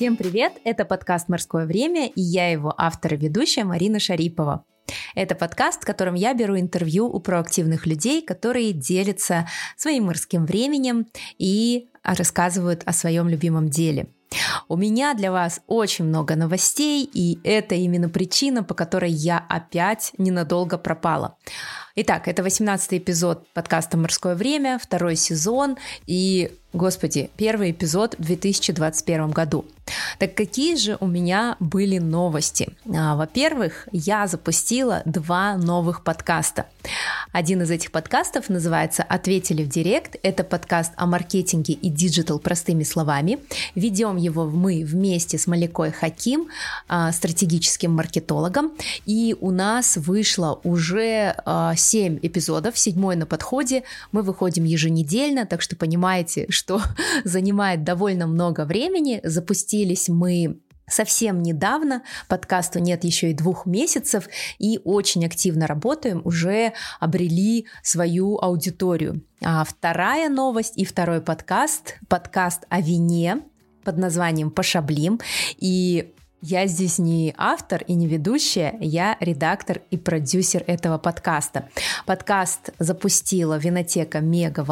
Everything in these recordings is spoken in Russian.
Всем привет! Это подкаст «Морское время» и я его автор и ведущая Марина Шарипова. Это подкаст, в котором я беру интервью у проактивных людей, которые делятся своим морским временем и рассказывают о своем любимом деле. У меня для вас очень много новостей, и это именно причина, по которой я опять ненадолго пропала. Итак, это 18 эпизод подкаста «Морское время», второй сезон, и Господи, первый эпизод в 2021 году. Так какие же у меня были новости? А, во-первых, я запустила два новых подкаста. Один из этих подкастов называется «Ответили в direct». Это подкаст о маркетинге и digital простыми словами. Ведем его мы вместе с Малякой Хаким, а, стратегическим маркетологом. И у нас вышло уже 7 а, эпизодов, седьмой на подходе. Мы выходим еженедельно, так что понимаете, что занимает довольно много времени. Запустились мы совсем недавно, подкасту нет еще и двух месяцев, и очень активно работаем, уже обрели свою аудиторию. А вторая новость и второй подкаст, подкаст о вине под названием «Пошаблим», и я здесь не автор и не ведущая, я редактор и продюсер этого подкаста. Подкаст запустила Винотека Мега в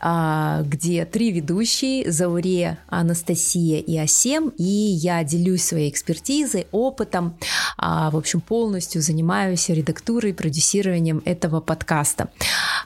а, где три ведущие, Зауре, Анастасия и Асем, и я делюсь своей экспертизой, опытом, а, в общем, полностью занимаюсь редактурой продюсированием этого подкаста.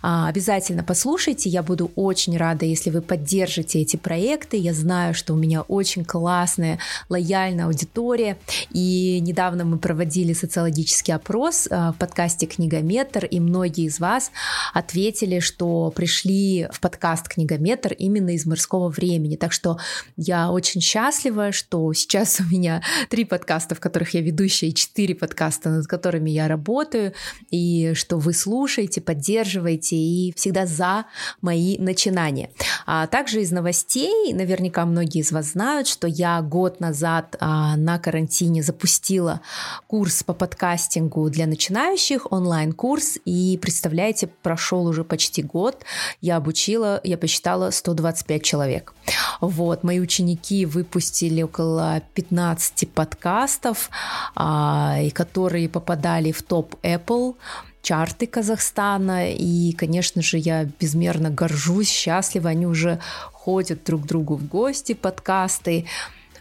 А, обязательно послушайте, я буду очень рада, если вы поддержите эти проекты. Я знаю, что у меня очень классная, лояльная аудитория, и недавно мы проводили социологический опрос а, в подкасте «Книгометр», и многие из вас ответили, что пришли в подкаст «Книгометр» именно из морского времени. Так что я очень счастлива, что сейчас у меня три подкаста, в которых я ведущая, и четыре подкаста, над которыми я работаю, и что вы слушаете, поддерживаете, и всегда за мои начинания. А также из новостей, наверняка многие из вас знают, что я год назад а, на карантине запустила курс по подкастингу для начинающих, онлайн-курс, и представляете, прошел уже почти год, я обучила, я посчитала 125 человек. Вот, мои ученики выпустили около 15 подкастов, а, и которые попадали в топ Apple, чарты Казахстана, и, конечно же, я безмерно горжусь, счастлива, они уже ходят друг к другу в гости, подкасты,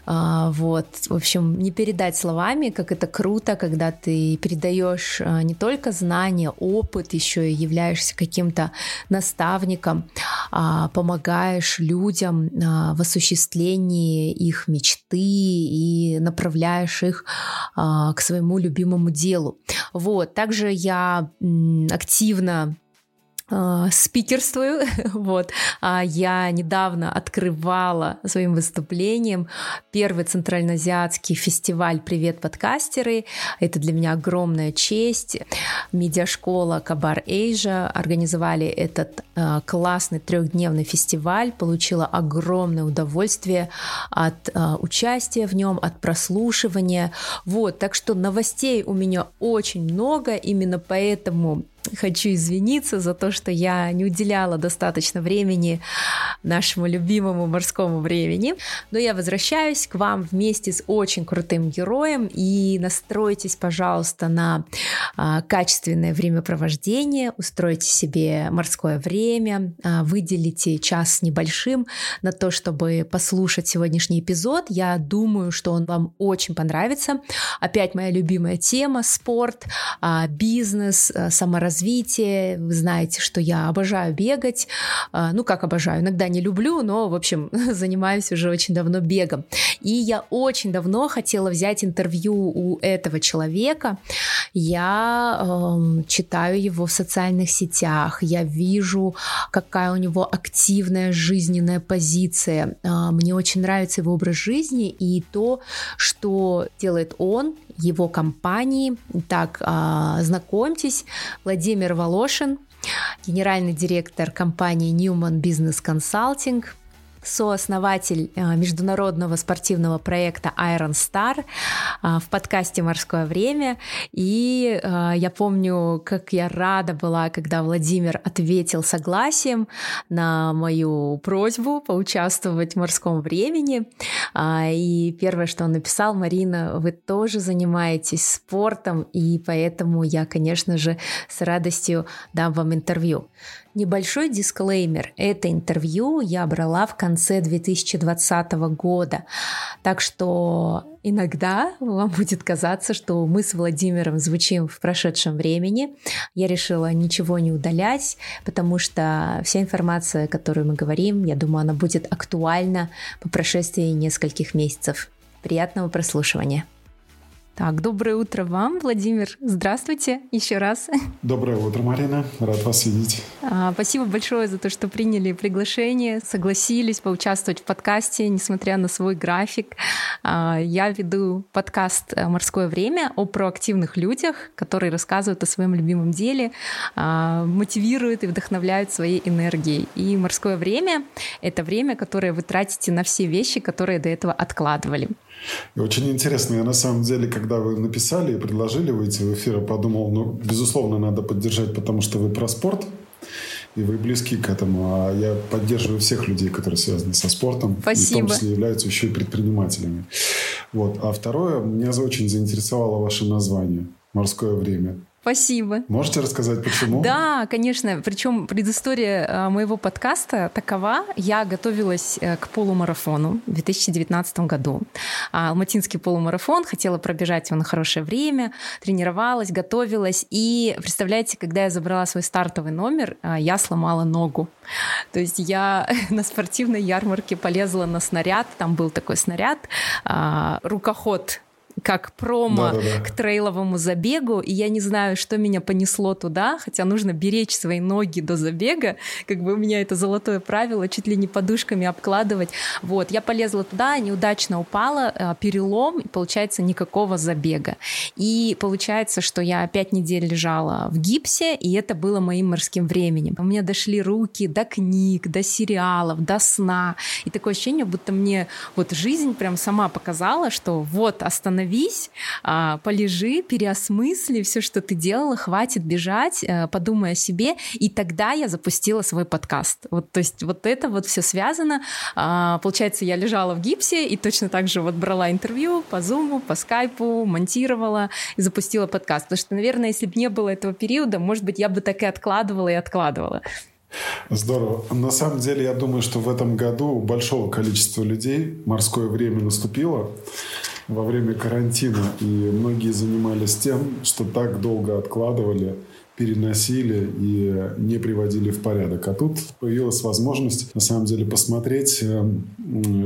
а, вот, в общем, не передать словами, как это круто, когда ты передаешь а, не только знания, опыт, еще и являешься каким-то наставником, а, помогаешь людям в осуществлении их мечты и направляешь их к своему любимому делу. Вот, также я активно а, спикерствую. вот. А я недавно открывала своим выступлением первый центральноазиатский фестиваль «Привет, подкастеры». Это для меня огромная честь. Медиашкола Кабар Эйжа организовали этот э, классный трехдневный фестиваль. Получила огромное удовольствие от э, участия в нем, от прослушивания. Вот, так что новостей у меня очень много, именно поэтому Хочу извиниться за то, что я не уделяла достаточно времени нашему любимому морскому времени. Но я возвращаюсь к вам вместе с очень крутым героем и настройтесь, пожалуйста, на а, качественное времяпровождение, устройте себе морское время, а, выделите час небольшим на то, чтобы послушать сегодняшний эпизод. Я думаю, что он вам очень понравится. Опять моя любимая тема – спорт, а, бизнес, саморазвитие развитие. Вы знаете, что я обожаю бегать. А, ну, как обожаю, иногда не люблю, но, в общем, занимаюсь уже очень давно бегом. И я очень давно хотела взять интервью у этого человека. Я э, читаю его в социальных сетях, я вижу, какая у него активная жизненная позиция. Э, мне очень нравится его образ жизни и то, что делает он его компании. Так, а, знакомьтесь, Владимир Волошин, генеральный директор компании Newman Business Consulting. Сооснователь э, международного спортивного проекта Iron Star э, в подкасте «Морское время». И э, я помню, как я рада была, когда Владимир ответил согласием на мою просьбу поучаствовать в «Морском времени». И первое, что он написал, Марина, вы тоже занимаетесь спортом, и поэтому я, конечно же, с радостью дам вам интервью. Небольшой дисклеймер. Это интервью я брала в конце 2020 года. Так что иногда вам будет казаться, что мы с Владимиром звучим в прошедшем времени. Я решила ничего не удалять, потому что вся информация, которую мы говорим, я думаю, она будет актуальна по прошествии нескольких месяцев. Приятного прослушивания. Так, доброе утро вам, Владимир. Здравствуйте еще раз. Доброе утро, Марина. Рад вас видеть. А, спасибо большое за то, что приняли приглашение, согласились поучаствовать в подкасте, несмотря на свой график. А, я веду подкаст «Морское время» о проактивных людях, которые рассказывают о своем любимом деле, а, мотивируют и вдохновляют своей энергией. И «Морское время» — это время, которое вы тратите на все вещи, которые до этого откладывали. И очень интересно, я на самом деле, когда вы написали и предложили выйти в эфир, подумал, ну, безусловно, надо поддержать, потому что вы про спорт, и вы близки к этому. А я поддерживаю всех людей, которые связаны со спортом. Спасибо. И в том числе являются еще и предпринимателями. Вот. А второе, меня очень заинтересовало ваше название «Морское время». Спасибо. Можете рассказать, почему? Да, конечно. Причем предыстория э, моего подкаста такова. Я готовилась э, к полумарафону в 2019 году. А, алматинский полумарафон. Хотела пробежать его на хорошее время. Тренировалась, готовилась. И, представляете, когда я забрала свой стартовый номер, э, я сломала ногу. То есть я на спортивной ярмарке полезла на снаряд. Там был такой снаряд. А, рукоход как промо Да-да-да. к трейловому забегу, и я не знаю, что меня понесло туда, хотя нужно беречь свои ноги до забега, как бы у меня это золотое правило, чуть ли не подушками обкладывать. Вот, я полезла туда, неудачно упала, э, перелом, и получается никакого забега. И получается, что я пять недель лежала в гипсе, и это было моим морским временем. У меня дошли руки до книг, до сериалов, до сна, и такое ощущение, будто мне вот жизнь прям сама показала, что вот остановись остановись, а, полежи, переосмысли все, что ты делала, хватит бежать, э, подумай о себе. И тогда я запустила свой подкаст. Вот, то есть вот это вот все связано. А, получается, я лежала в гипсе и точно так же вот брала интервью по зуму, по скайпу, монтировала и запустила подкаст. Потому что, наверное, если бы не было этого периода, может быть, я бы так и откладывала и откладывала. Здорово. На самом деле, я думаю, что в этом году у большого количества людей морское время наступило во время карантина, и многие занимались тем, что так долго откладывали, переносили и не приводили в порядок. А тут появилась возможность, на самом деле, посмотреть, э,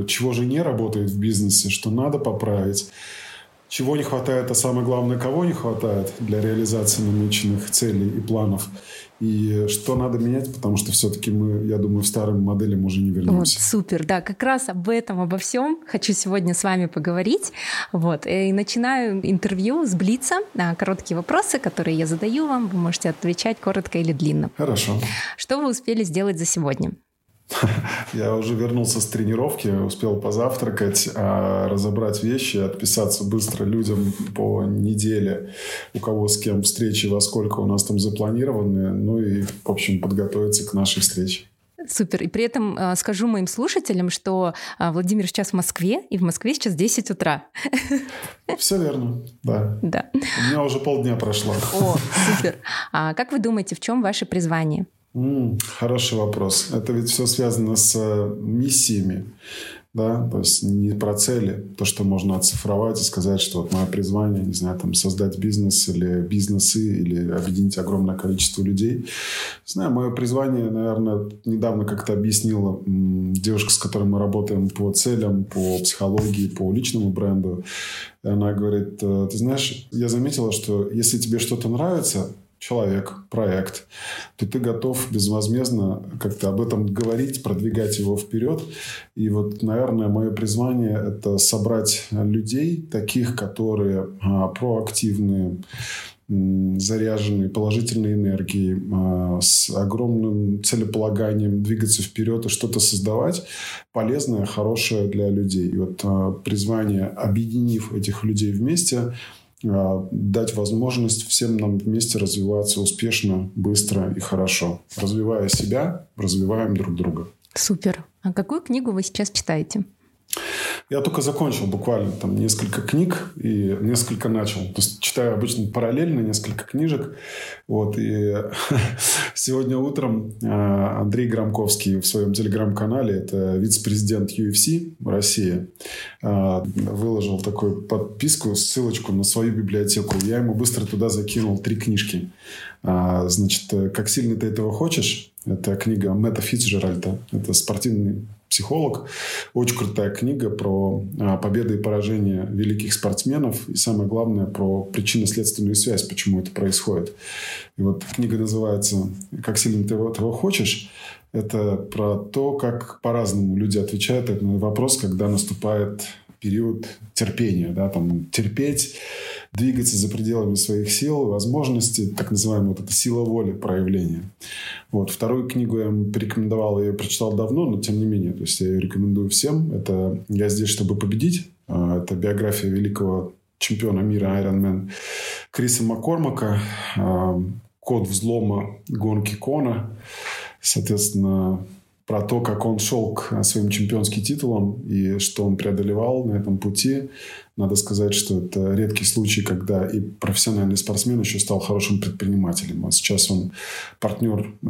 чего же не работает в бизнесе, что надо поправить, чего не хватает, а самое главное, кого не хватает для реализации намеченных целей и планов. И что надо менять, потому что все-таки мы, я думаю, в старым моделям уже не вернемся. Вот, супер, да, как раз об этом, обо всем хочу сегодня с вами поговорить. Вот, и начинаю интервью с Блица. Короткие вопросы, которые я задаю вам, вы можете отвечать коротко или длинно. Хорошо. Что вы успели сделать за сегодня? Я уже вернулся с тренировки, успел позавтракать, а, разобрать вещи, отписаться быстро людям по неделе, у кого с кем встречи, во сколько у нас там запланированы, ну и, в общем, подготовиться к нашей встрече. Супер. И при этом э, скажу моим слушателям, что э, Владимир сейчас в Москве, и в Москве сейчас 10 утра. Все верно, да. Да. У меня уже полдня прошло. О, супер. А как вы думаете, в чем ваше призвание? Хороший вопрос. Это ведь все связано с э, миссиями, да, то есть не про цели, то, что можно оцифровать и сказать, что вот мое призвание, не знаю, там создать бизнес или бизнесы, или объединить огромное количество людей. Не знаю, мое призвание, наверное, недавно как-то объяснила девушка, с которой мы работаем по целям, по психологии, по личному бренду. И она говорит, «Э, ты знаешь, я заметила, что если тебе что-то нравится, человек, проект, то ты готов безвозмездно как-то об этом говорить, продвигать его вперед. И вот, наверное, мое призвание – это собрать людей, таких, которые а, проактивные, заряженные положительной энергией, а, с огромным целеполаганием двигаться вперед и что-то создавать полезное, хорошее для людей. И вот а, призвание, объединив этих людей вместе, дать возможность всем нам вместе развиваться успешно, быстро и хорошо. Развивая себя, развиваем друг друга. Супер. А какую книгу вы сейчас читаете? Я только закончил буквально там несколько книг и несколько начал. То есть читаю обычно параллельно несколько книжек. Вот. И сегодня утром а, Андрей Громковский в своем телеграм-канале, это вице-президент UFC России, а, выложил такую подписку, ссылочку на свою библиотеку. Я ему быстро туда закинул три книжки. А, значит, «Как сильно ты этого хочешь?» Это книга Мэтта Фитцджеральда. Это спортивный психолог. Очень крутая книга про а, победы и поражения великих спортсменов. И самое главное, про причинно-следственную связь, почему это происходит. И вот книга называется «Как сильно ты этого хочешь». Это про то, как по-разному люди отвечают на вопрос, когда наступает период терпения. Да, там, терпеть двигаться за пределами своих сил, возможностей, так называемая вот эта сила воли проявления. Вот. Вторую книгу я порекомендовал, я ее прочитал давно, но тем не менее, то есть я ее рекомендую всем. Это «Я здесь, чтобы победить». А, это биография великого чемпиона мира Ironman Криса Маккормака, код взлома гонки Кона. Соответственно, про то, как он шел к своим чемпионским титулам и что он преодолевал на этом пути. Надо сказать, что это редкий случай, когда и профессиональный спортсмен еще стал хорошим предпринимателем. А сейчас он партнер э,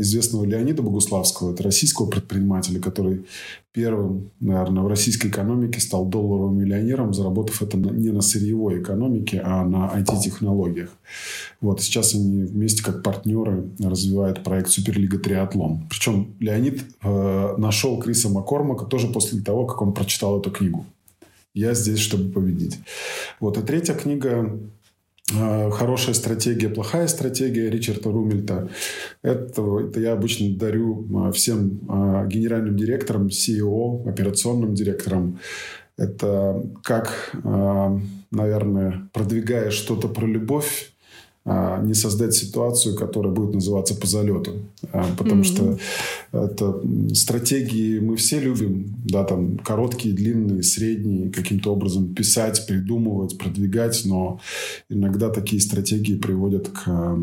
известного Леонида Богуславского, это российского предпринимателя, который первым, наверное, в российской экономике стал долларовым миллионером, заработав это не на сырьевой экономике, а на IT-технологиях. Вот сейчас они вместе как партнеры развивают проект Суперлига Триатлон. Причем Леонид э, нашел Криса Маккормака тоже после того, как он прочитал эту книгу. Я здесь, чтобы победить. Вот. И третья книга э, «Хорошая стратегия, плохая стратегия» Ричарда Румельта. Это, это я обычно дарю э, всем э, генеральным директорам, CEO, операционным директорам. Это как, наверное, продвигая что-то про любовь, а, не создать ситуацию, которая будет называться по залету. А, потому mm-hmm. что это стратегии мы все любим, да, там короткие, длинные, средние, каким-то образом писать, придумывать, продвигать, но иногда такие стратегии приводят к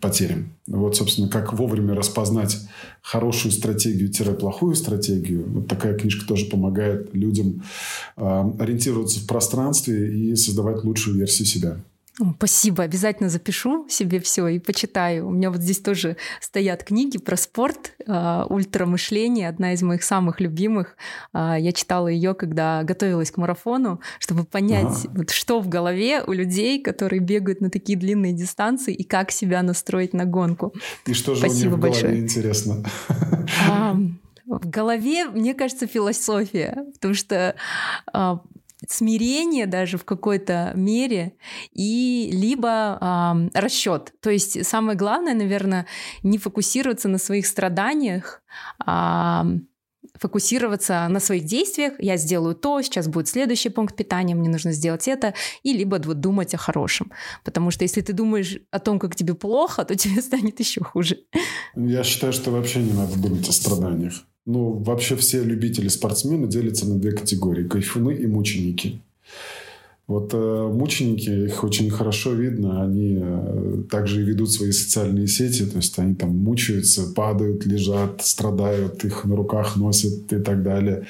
потерям. Вот, собственно, как вовремя распознать хорошую стратегию-плохую стратегию. Вот такая книжка тоже помогает людям а, ориентироваться в пространстве и создавать лучшую версию себя. Спасибо, обязательно запишу себе все и почитаю. У меня вот здесь тоже стоят книги про спорт, э, ультрамышление, одна из моих самых любимых. Э, я читала ее, когда готовилась к марафону, чтобы понять, ага. вот, что в голове у людей, которые бегают на такие длинные дистанции, и как себя настроить на гонку. И что же Спасибо у них в голове, большое. интересно? А, в голове, мне кажется, философия, потому что а, смирение даже в какой-то мере и либо э, расчет. То есть самое главное, наверное, не фокусироваться на своих страданиях, а фокусироваться на своих действиях. Я сделаю то, сейчас будет следующий пункт питания, мне нужно сделать это, и либо вот думать о хорошем. Потому что если ты думаешь о том, как тебе плохо, то тебе станет еще хуже. Я считаю, что вообще не надо думать о страданиях. Ну, вообще все любители спортсмены делятся на две категории. Кайфуны и мученики. Вот э, мученики, их очень хорошо видно, они э, также ведут свои социальные сети, то есть они там мучаются, падают, лежат, страдают, их на руках носят и так далее.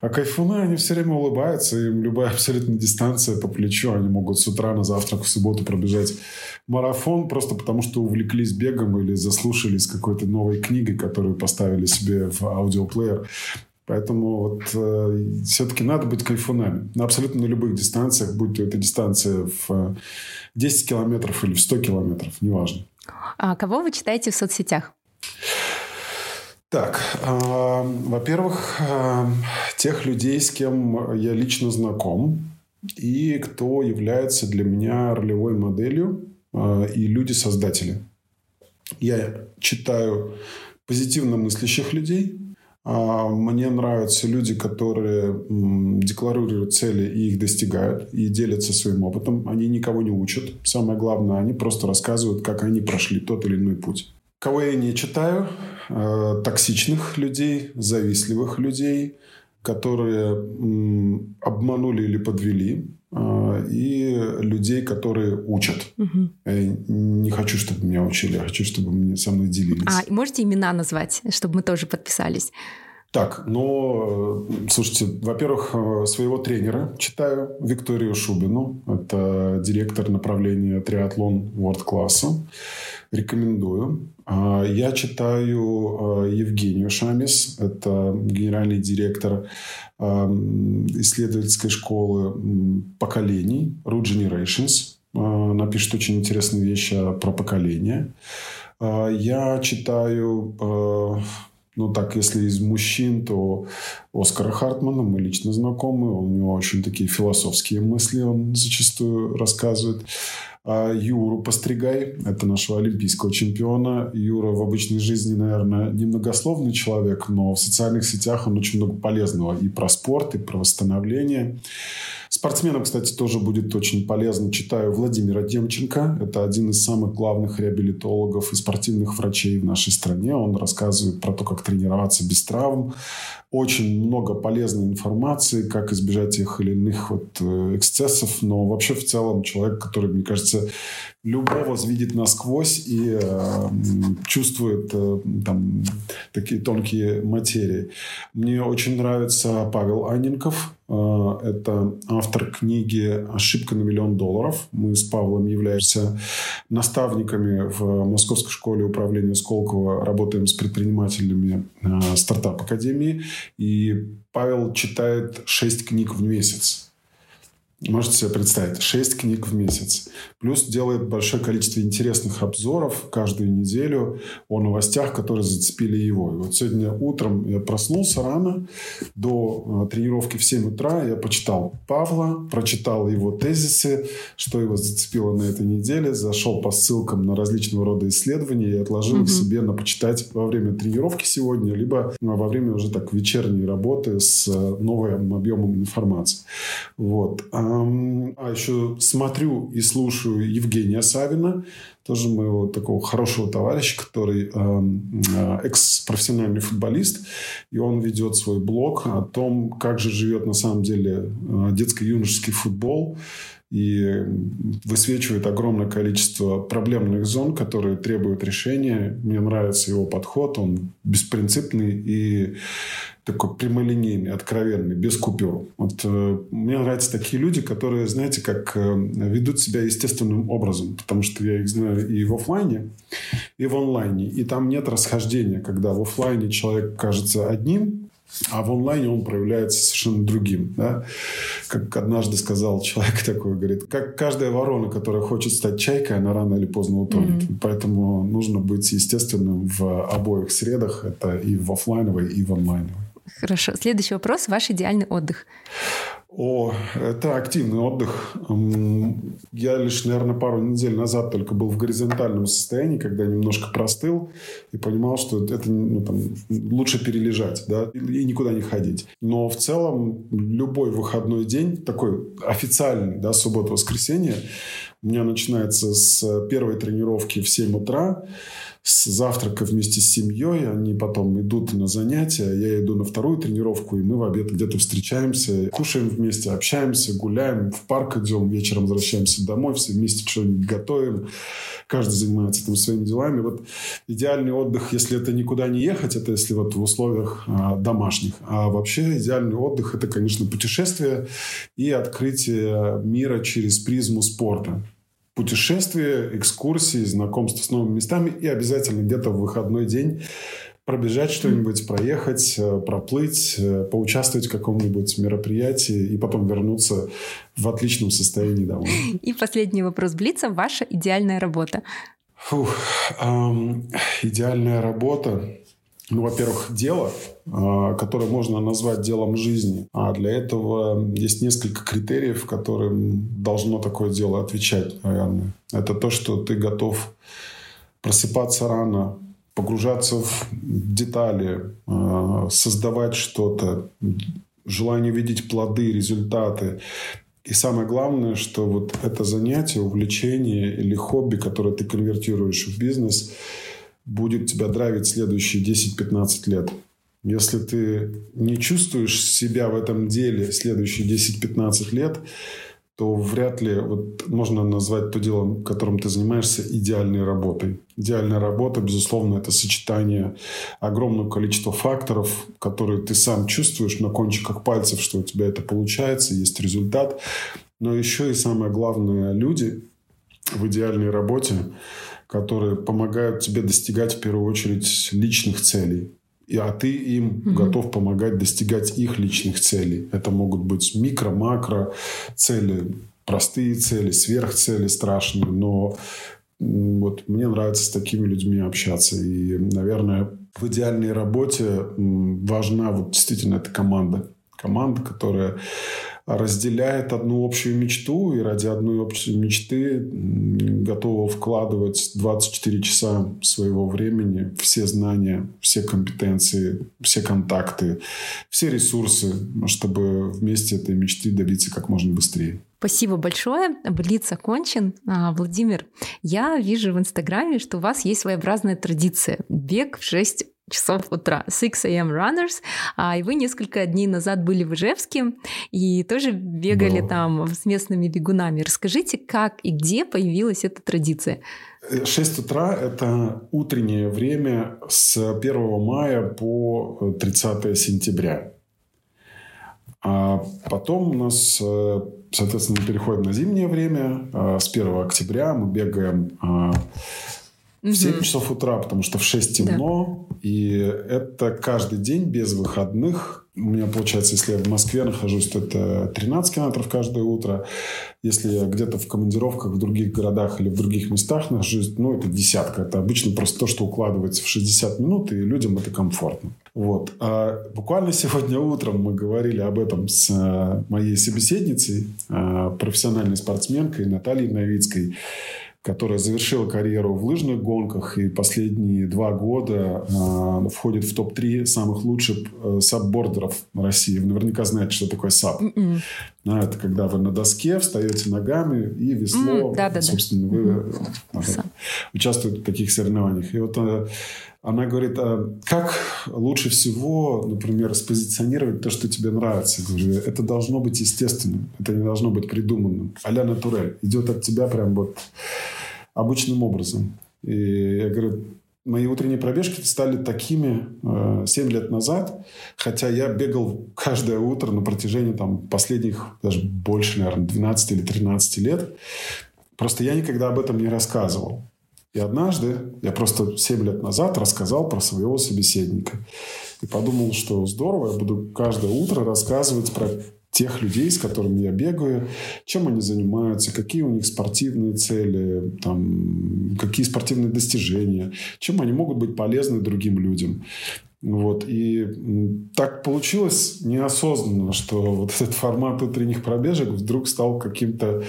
А кайфуны, они все время улыбаются, им любая абсолютно дистанция по плечу, они могут с утра на завтрак в субботу пробежать марафон просто потому, что увлеклись бегом или заслушались какой-то новой книгой, которую поставили себе в аудиоплеер. Поэтому вот э, все-таки надо быть кайфунами. На абсолютно на любых дистанциях, будь то эта дистанция в 10 километров или в 100 километров, неважно. А кого вы читаете в соцсетях? Так, э, во-первых, э, тех людей, с кем я лично знаком и кто является для меня ролевой моделью э, и люди-создатели. Я читаю позитивно мыслящих людей – мне нравятся люди, которые декларируют цели и их достигают, и делятся своим опытом. Они никого не учат. Самое главное, они просто рассказывают, как они прошли тот или иной путь. Кого я не читаю? Э, токсичных людей, завистливых людей, которые обманули или подвели, и людей, которые учат. Угу. Я не хочу, чтобы меня учили, я хочу, чтобы мне со мной делились. А можете имена назвать, чтобы мы тоже подписались? Так, ну, слушайте, во-первых, своего тренера читаю, Викторию Шубину. Это директор направления триатлон World-класса. Рекомендую. А, я читаю а, Евгению Шамис. Это генеральный директор исследовательской школы поколений Root Generations. А, напишет очень интересные вещи про поколение. Я читаю ну, так, если из мужчин, то Оскара Хартмана, мы лично знакомы. У него очень такие философские мысли он зачастую рассказывает. А Юру Постригай, это нашего олимпийского чемпиона. Юра в обычной жизни, наверное, немногословный человек, но в социальных сетях он очень много полезного и про спорт, и про восстановление. Спортсменам, кстати, тоже будет очень полезно. Читаю Владимира Демченко. Это один из самых главных реабилитологов и спортивных врачей в нашей стране. Он рассказывает про то, как тренироваться без травм. Очень много полезной информации, как избежать тех или иных вот э, эксцессов. Но вообще в целом человек, который, мне кажется, любого видит насквозь и э, чувствует э, там, такие тонкие материи. Мне очень нравится Павел Анненков. Э, это автор книги «Ошибка на миллион долларов». Мы с Павлом являемся наставниками в Московской школе управления Сколково. Работаем с предпринимателями э, стартап-академии. И Павел читает шесть книг в месяц. Можете себе представить, 6 книг в месяц. Плюс делает большое количество интересных обзоров каждую неделю о новостях, которые зацепили его. И вот сегодня утром я проснулся рано, до э, тренировки в 7 утра я почитал Павла, прочитал его тезисы, что его зацепило на этой неделе, зашел по ссылкам на различного рода исследования и отложил угу. себе на почитать во время тренировки сегодня, либо во время уже так вечерней работы с э, новым объемом информации. Вот. А а еще смотрю и слушаю Евгения Савина, тоже моего такого хорошего товарища, который а, экс-профессиональный футболист, и он ведет свой блог о том, как же живет на самом деле а, детско-юношеский футбол, и высвечивает огромное количество проблемных зон, которые требуют решения. Мне нравится его подход, он беспринципный и такой прямолинейный, откровенный, без купюр. Вот э, мне нравятся такие люди, которые, знаете, как э, ведут себя естественным образом, потому что я их знаю и в офлайне, и в онлайне, и там нет расхождения, когда в офлайне человек кажется одним, а в онлайне он проявляется совершенно другим. Да? Как однажды сказал человек такой, говорит, как каждая ворона, которая хочет стать чайкой, она рано или поздно утонет. Mm-hmm. Поэтому нужно быть естественным в обоих средах. Это и в офлайновой, и в онлайновой. Хорошо. Следующий вопрос. Ваш идеальный отдых? О, это активный отдых. Я лишь, наверное, пару недель назад только был в горизонтальном состоянии, когда немножко простыл и понимал, что это ну, там, лучше перележать да, и никуда не ходить. Но в целом любой выходной день, такой официальный, да, суббота-воскресенье, у меня начинается с первой тренировки в 7 утра с завтрака вместе с семьей, они потом идут на занятия, я иду на вторую тренировку, и мы в обед где-то встречаемся, кушаем вместе, общаемся, гуляем, в парк идем, вечером возвращаемся домой, все вместе что-нибудь готовим, каждый занимается там своими делами. Вот идеальный отдых, если это никуда не ехать, это если вот в условиях а, домашних. А вообще идеальный отдых – это, конечно, путешествие и открытие мира через призму спорта путешествия, экскурсии, знакомства с новыми местами и обязательно где-то в выходной день пробежать что-нибудь, проехать, э, проплыть, э, поучаствовать в каком-нибудь мероприятии и потом вернуться в отличном состоянии домой. И последний вопрос Блица. Ваша идеальная работа? Фух, эм, идеальная работа ну, во-первых, дело, а, которое можно назвать делом жизни. А для этого есть несколько критериев, которым должно такое дело отвечать, наверное. Это то, что ты готов просыпаться рано, погружаться в детали, э, создавать что-то, желание видеть плоды, результаты. И самое главное, что вот это занятие, увлечение или хобби, которое ты конвертируешь в бизнес, будет тебя драйвить следующие 10-15 лет. Если ты не чувствуешь себя в этом деле следующие 10-15 лет, то вряд ли вот можно назвать то дело, которым ты занимаешься, идеальной работой. Идеальная работа, безусловно, это сочетание огромного количества факторов, которые ты сам чувствуешь на кончиках пальцев, что у тебя это получается, есть результат. Но еще и самое главное, люди в идеальной работе, которые помогают тебе достигать в первую очередь личных целей и, а ты им угу. готов помогать достигать их личных целей. Это могут быть микро, макро цели, простые цели, сверхцели страшные, но вот мне нравится с такими людьми общаться. И, наверное, в идеальной работе важна вот действительно эта команда. Команда, которая разделяет одну общую мечту и ради одной общей мечты готова вкладывать 24 часа своего времени, все знания, все компетенции, все контакты, все ресурсы, чтобы вместе этой мечты добиться как можно быстрее. Спасибо большое. Блиц окончен. А, Владимир, я вижу в Инстаграме, что у вас есть своеобразная традиция. Бег в 6 часов утра, 6 a.m. runners, а, и вы несколько дней назад были в Ижевске и тоже бегали да. там с местными бегунами. Расскажите, как и где появилась эта традиция? 6 утра – это утреннее время с 1 мая по 30 сентября. А потом у нас, э, соответственно, мы переходим на зимнее время. А, с 1 октября мы бегаем а, в 7 часов утра, потому что в 6 темно. Да. И это каждый день без выходных. У меня получается, если я в Москве нахожусь, то это 13 километров каждое утро. Если я где-то в командировках в других городах или в других местах нахожусь, ну, это десятка. Это обычно просто то, что укладывается в 60 минут, и людям это комфортно. Вот. А буквально сегодня утром мы говорили об этом с э, моей собеседницей, э, профессиональной спортсменкой Натальей Новицкой которая завершила карьеру в лыжных гонках и последние два года э, входит в топ-3 самых лучших э, саббордеров России. Вы наверняка знаете, что такое саб. Mm-mm. Да, это когда вы на доске встаете ногами и весло, mm, да, да, собственно, да. вы mm-hmm. участвуете в таких соревнованиях. И вот э, она говорит, а как лучше всего, например, спозиционировать то, что тебе нравится? Говорю, это должно быть естественным, это не должно быть придуманным. А-ля натурель. Идет от тебя прям вот обычным образом. И я говорю, мои утренние пробежки стали такими э, 7 лет назад, хотя я бегал каждое утро на протяжении там, последних, даже больше, наверное, 12 или 13 лет. Просто я никогда об этом не рассказывал. И однажды я просто 7 лет назад рассказал про своего собеседника. И подумал, что здорово, я буду каждое утро рассказывать про тех людей, с которыми я бегаю, чем они занимаются, какие у них спортивные цели, там, какие спортивные достижения, чем они могут быть полезны другим людям. Вот. И так получилось неосознанно, что вот этот формат утренних пробежек вдруг стал каким-то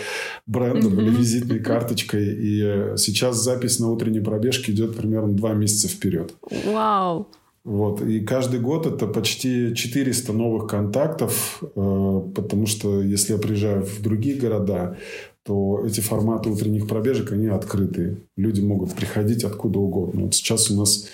брендом mm-hmm. или визитной карточкой. И сейчас запись на утренней пробежке идет примерно два месяца вперед. Вау! Вот. И каждый год это почти 400 новых контактов, э, потому что если я приезжаю в другие города, то эти форматы утренних пробежек, они открытые. Люди могут приходить откуда угодно. Вот сейчас у нас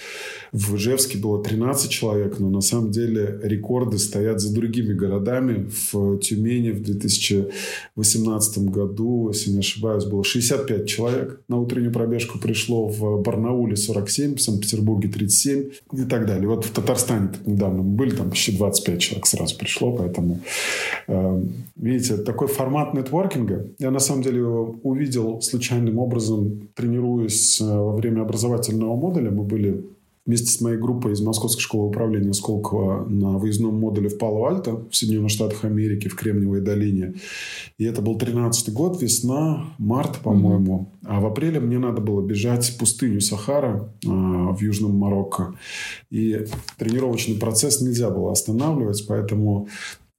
в Ижевске было 13 человек, но на самом деле рекорды стоят за другими городами. В Тюмени в 2018 году, если не ошибаюсь, было 65 человек на утреннюю пробежку пришло. В Барнауле 47, в Санкт-Петербурге 37 и так далее. Вот в Татарстане недавно мы были, там почти 25 человек сразу пришло, поэтому э, видите, такой формат нетворкинга. Я на самом деле его увидел случайным образом, тренируясь э, во время образовательного модуля. Мы были вместе с моей группой из Московской школы управления Сколково на выездном модуле в Пало-Альто в Соединенных Штатах Америки, в Кремниевой долине. И это был 13 год, весна, март, по-моему. Mm-hmm. А в апреле мне надо было бежать в пустыню Сахара э, в Южном Марокко. И тренировочный процесс нельзя было останавливать, поэтому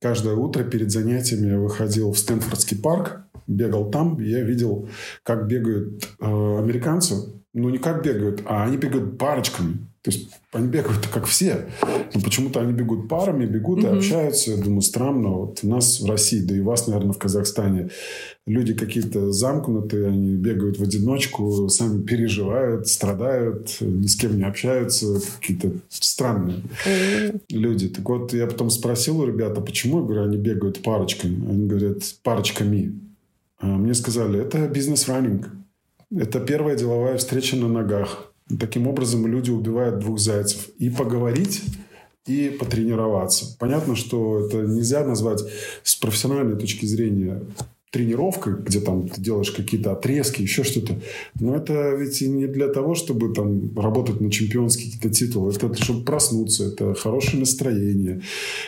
каждое утро перед занятиями я выходил в Стэнфордский парк, бегал там, и я видел, как бегают э, американцы ну, не как бегают, а они бегают парочками. То есть они бегают как все. Но почему-то они бегут парами, бегут mm-hmm. и общаются. Я думаю, странно. Вот у нас в России, да и у вас, наверное, в Казахстане, люди какие-то замкнутые, они бегают в одиночку, сами переживают, страдают, ни с кем не общаются. Какие-то странные mm-hmm. люди. Так вот, я потом спросил у ребят, а почему? Я говорю, они бегают парочками. Они говорят, парочками. А мне сказали, это бизнес-раннинг. Это первая деловая встреча на ногах. Таким образом, люди убивают двух зайцев. И поговорить, и потренироваться. Понятно, что это нельзя назвать с профессиональной точки зрения тренировкой, где там ты делаешь какие-то отрезки, еще что-то. Но это ведь не для того, чтобы там работать на чемпионские какие-то титулы. Это чтобы проснуться, это хорошее настроение,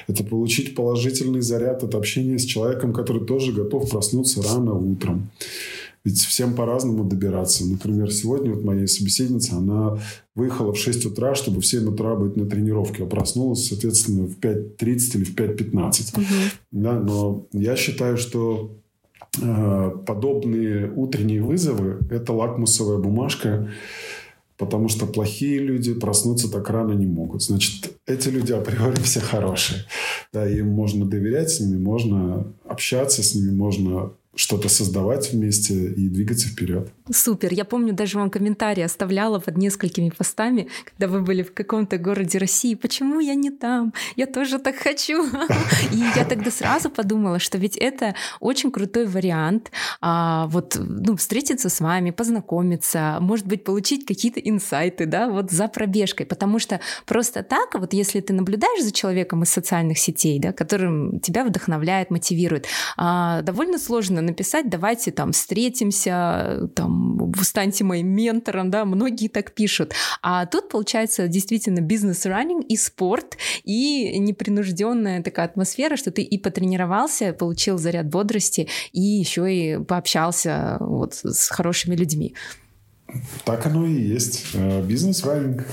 это получить положительный заряд от общения с человеком, который тоже готов проснуться рано утром. Ведь всем по-разному добираться. Например, сегодня вот моя собеседница, она выехала в 6 утра, чтобы в 7 утра быть на тренировке, а проснулась, соответственно, в 5.30 или в 5.15. Угу. Да, но я считаю, что э, подобные утренние вызовы – это лакмусовая бумажка, потому что плохие люди проснуться так рано не могут. Значит, эти люди априори все хорошие. Да, им можно доверять, с ними можно общаться, с ними можно что-то создавать вместе и двигаться вперед. Супер. Я помню, даже вам комментарии оставляла под несколькими постами, когда вы были в каком-то городе России. Почему я не там? Я тоже так хочу. И я тогда сразу подумала, что ведь это очень крутой вариант а, вот, ну, встретиться с вами, познакомиться, может быть, получить какие-то инсайты, да, вот за пробежкой. Потому что просто так, вот если ты наблюдаешь за человеком из социальных сетей, да, которым тебя вдохновляет, мотивирует, а, довольно сложно можно написать, давайте там встретимся, там, станьте моим ментором, да, многие так пишут. А тут, получается, действительно бизнес-раннинг и спорт, и непринужденная такая атмосфера, что ты и потренировался, получил заряд бодрости, и еще и пообщался вот с хорошими людьми. Так оно и есть. Э, бизнес-раннинг.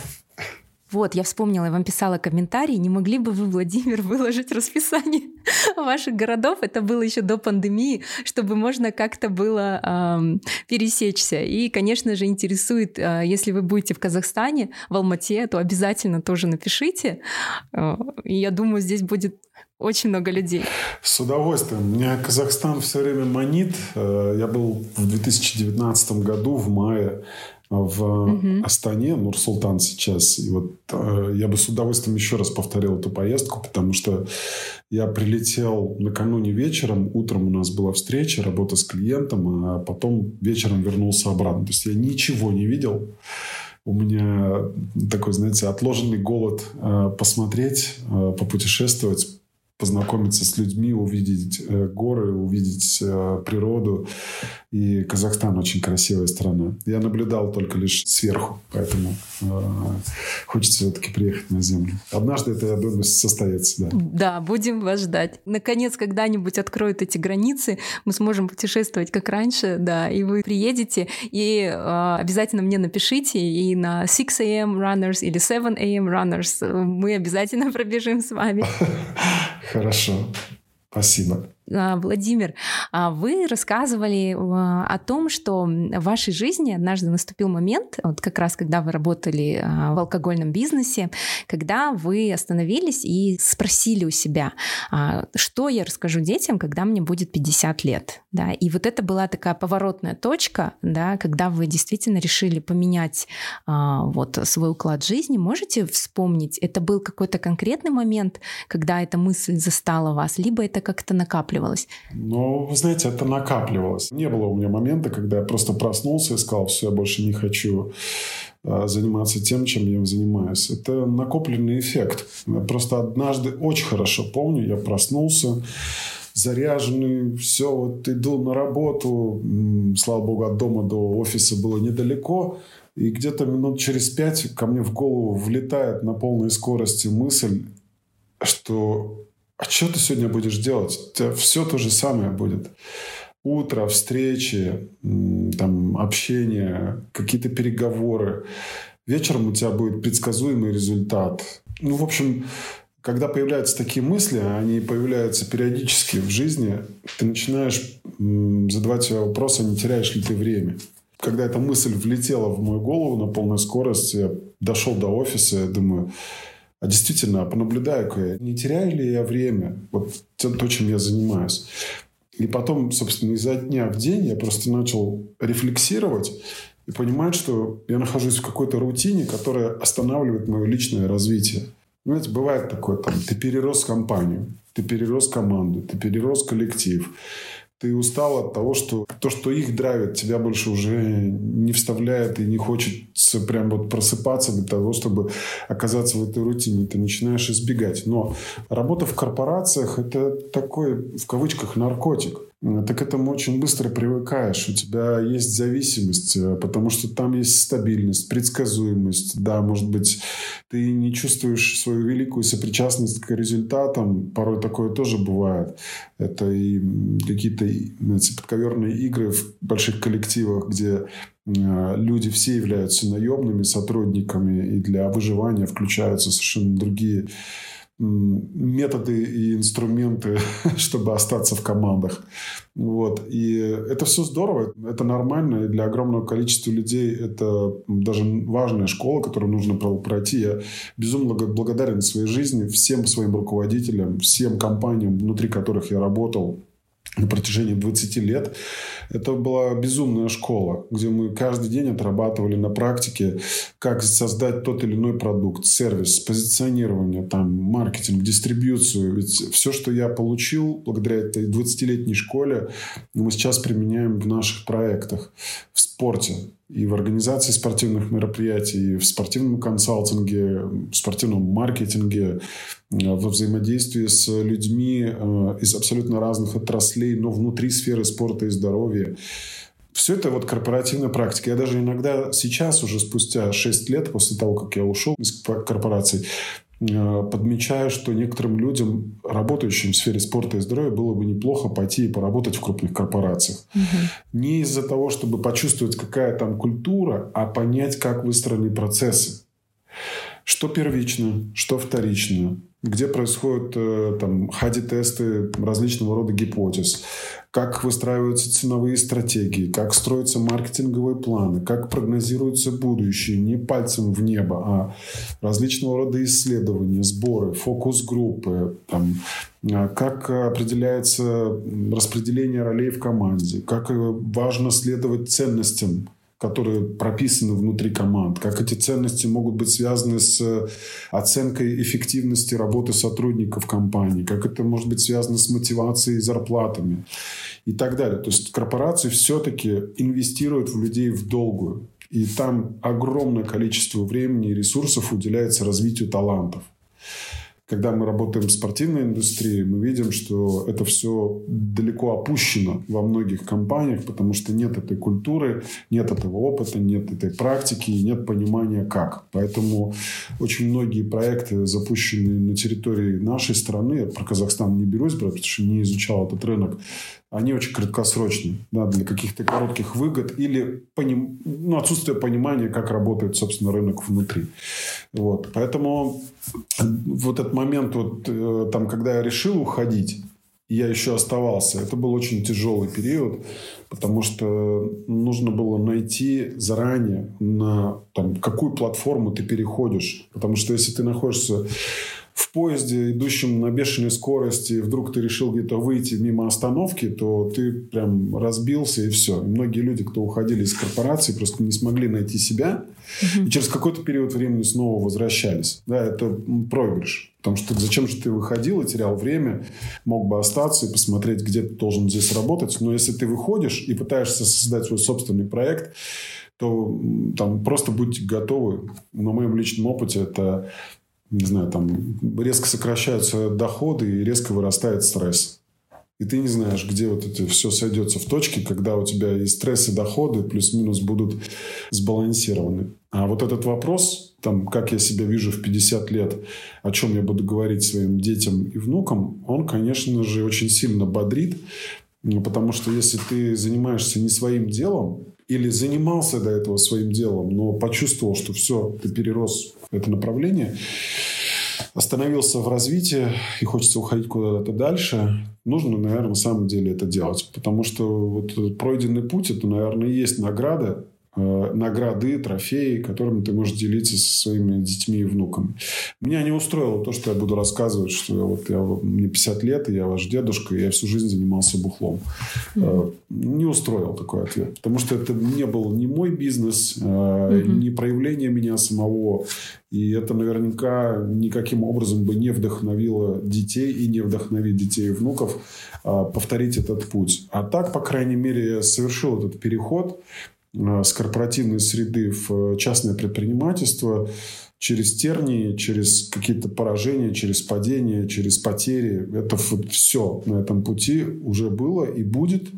Вот, я вспомнила, я вам писала комментарий. Не могли бы вы, Владимир, выложить расписание ваших городов? Это было еще до пандемии, чтобы можно как-то было эм, пересечься. И, конечно же, интересует, э, если вы будете в Казахстане, в Алмате, то обязательно тоже напишите. Э, я думаю, здесь будет очень много людей. С удовольствием. Меня Казахстан все время манит. Э, я был в 2019 году в мае в угу. Астане, Нур-Султан сейчас. И вот э, я бы с удовольствием еще раз повторил эту поездку, потому что я прилетел накануне вечером, утром у нас была встреча, работа с клиентом, а потом вечером вернулся обратно. То есть я ничего не видел. У меня такой, знаете, отложенный голод э, посмотреть, э, попутешествовать, познакомиться с людьми, увидеть э, горы, увидеть э, природу. И Казахстан очень красивая страна. Я наблюдал только лишь сверху, поэтому э, хочется все-таки приехать на землю. Однажды это, я думаю, состоится. Да. да, будем вас ждать. Наконец, когда-нибудь откроют эти границы, мы сможем путешествовать как раньше, да, и вы приедете, и э, обязательно мне напишите, и на 6 a.m. runners или 7 a.m. runners мы обязательно пробежим с вами. Хорошо. Спасибо. А, Владимир, а вы рассказывали а, о том, что в вашей жизни однажды наступил момент, вот как раз когда вы работали в алкогольном бизнесе, когда вы остановились и спросили у себя, что я расскажу детям, когда мне будет 50 лет. Да? И вот это была такая поворотная точка, да, когда вы действительно решили поменять вот, свой уклад жизни. Можете вспомнить, это был какой-то конкретный момент, когда эта мысль застала вас, либо это как-то накапливалось? Накапливалось? Ну, вы знаете, это накапливалось. Не было у меня момента, когда я просто проснулся и сказал, все, я больше не хочу а, заниматься тем, чем я занимаюсь. Это накопленный эффект. Я просто однажды очень хорошо помню, я проснулся, заряженный, все, вот иду на работу, слава богу, от дома до офиса было недалеко, и где-то минут через пять ко мне в голову влетает на полной скорости мысль, что а что ты сегодня будешь делать? Все то же самое будет. Утро, встречи, там, общение, какие-то переговоры. Вечером у тебя будет предсказуемый результат. Ну, в общем, когда появляются такие мысли, они появляются периодически в жизни, ты начинаешь задавать себе вопрос, а не теряешь ли ты время. когда эта мысль влетела в мою голову на полной скорости, я дошел до офиса, я думаю, а действительно, понаблюдаю-ка не теряю ли я время, вот то, чем я занимаюсь. И потом, собственно, изо дня в день я просто начал рефлексировать и понимать, что я нахожусь в какой-то рутине, которая останавливает мое личное развитие. Знаете, бывает такое, там, ты перерос компанию, ты перерос команду, ты перерос коллектив, ты устал от того, что то, что их драйвит, тебя больше уже не вставляет и не хочется прям вот просыпаться для того, чтобы оказаться в этой рутине. Ты начинаешь избегать. Но работа в корпорациях – это такой, в кавычках, наркотик. Ты к этому очень быстро привыкаешь. У тебя есть зависимость, э, потому что там есть стабильность, предсказуемость. Да, может быть, ты не чувствуешь свою великую сопричастность к результатам. Порой такое тоже бывает. Это и какие-то знаете, подковерные игры в больших коллективах, где э, люди все являются наемными сотрудниками, и для выживания включаются совершенно другие методы и инструменты, чтобы остаться в командах. Вот. И это все здорово, это нормально. И для огромного количества людей это даже важная школа, которую нужно пройти. Я безумно благодарен своей жизни всем своим руководителям, всем компаниям, внутри которых я работал на протяжении 20 лет. Это была безумная школа, где мы каждый день отрабатывали на практике, как создать тот или иной продукт, сервис, позиционирование, там, маркетинг, дистрибьюцию. Ведь все, что я получил благодаря этой 20-летней школе, мы сейчас применяем в наших проектах, в спорте и в организации спортивных мероприятий, и в спортивном консалтинге, в спортивном маркетинге, э, во взаимодействии с людьми э, из абсолютно разных отраслей, но внутри сферы спорта и здоровья. Все это вот корпоративная практика. Я даже иногда сейчас, уже спустя 6 лет после того, как я ушел из корпорации, подмечаю, что некоторым людям, работающим в сфере спорта и здоровья, было бы неплохо пойти и поработать в крупных корпорациях. Угу. Не из-за того, чтобы почувствовать, какая там культура, а понять, как выстроены процессы. Что первично, что вторично, где происходят э, там хади-тесты различного рода гипотез, как выстраиваются ценовые стратегии, как строятся маркетинговые планы, как прогнозируется будущее не пальцем в небо, а различного рода исследования, сборы, фокус-группы, там, а, как определяется распределение ролей в команде, как важно следовать ценностям которые прописаны внутри команд, как эти ценности могут быть связаны с э, оценкой эффективности работы сотрудников компании, как это может быть связано с мотивацией и зарплатами и так далее. То есть корпорации все-таки инвестируют в людей в долгую. И там огромное количество времени и ресурсов уделяется развитию талантов когда мы работаем в спортивной индустрии, мы видим, что это все далеко опущено во многих компаниях, потому что нет этой культуры, нет этого опыта, нет этой практики, нет понимания как. Поэтому очень многие проекты, запущенные на территории нашей страны, я про Казахстан не берусь брать, потому что не изучал этот рынок, они очень краткосрочны, да, для каких-то коротких выгод или поним... ну, отсутствие понимания, как работает, собственно, рынок внутри. Вот. Поэтому вот этот момент, вот, э, там, когда я решил уходить, я еще оставался. Это был очень тяжелый период, потому что нужно было найти заранее, на там, какую платформу ты переходишь. Потому что если ты находишься в поезде, идущем на бешеной скорости, вдруг ты решил где-то выйти мимо остановки, то ты прям разбился и все. И многие люди, кто уходили из корпорации, просто не смогли найти себя. Угу. И через какой-то период времени снова возвращались. Да, это проигрыш. Потому что зачем же ты выходил и терял время, мог бы остаться и посмотреть, где ты должен здесь работать. Но если ты выходишь и пытаешься создать свой собственный проект, то там просто будьте готовы. На моем личном опыте это не знаю, там резко сокращаются доходы и резко вырастает стресс. И ты не знаешь, где вот это все сойдется в точке, когда у тебя и стресс, и доходы плюс-минус будут сбалансированы. А вот этот вопрос, там, как я себя вижу в 50 лет, о чем я буду говорить своим детям и внукам, он, конечно же, очень сильно бодрит, потому что если ты занимаешься не своим делом, или занимался до этого своим делом, но почувствовал, что все, ты перерос это направление, остановился в развитии и хочется уходить куда-то дальше, нужно, наверное, на самом деле это делать. Потому что вот пройденный путь, это, наверное, и есть награда награды, трофеи, которыми ты можешь делиться со своими детьми и внуками. Меня не устроило то, что я буду рассказывать, что вот я, мне 50 лет, и я ваш дедушка, и я всю жизнь занимался бухлом. Mm-hmm. Не устроил такой ответ. Потому что это не был ни мой бизнес, mm-hmm. ни проявление меня самого. И это наверняка никаким образом бы не вдохновило детей и не вдохновит детей и внуков повторить этот путь. А так, по крайней мере, я совершил этот переход с корпоративной среды в частное предпринимательство через тернии, через какие-то поражения, через падения, через потери. Это все на этом пути уже было и будет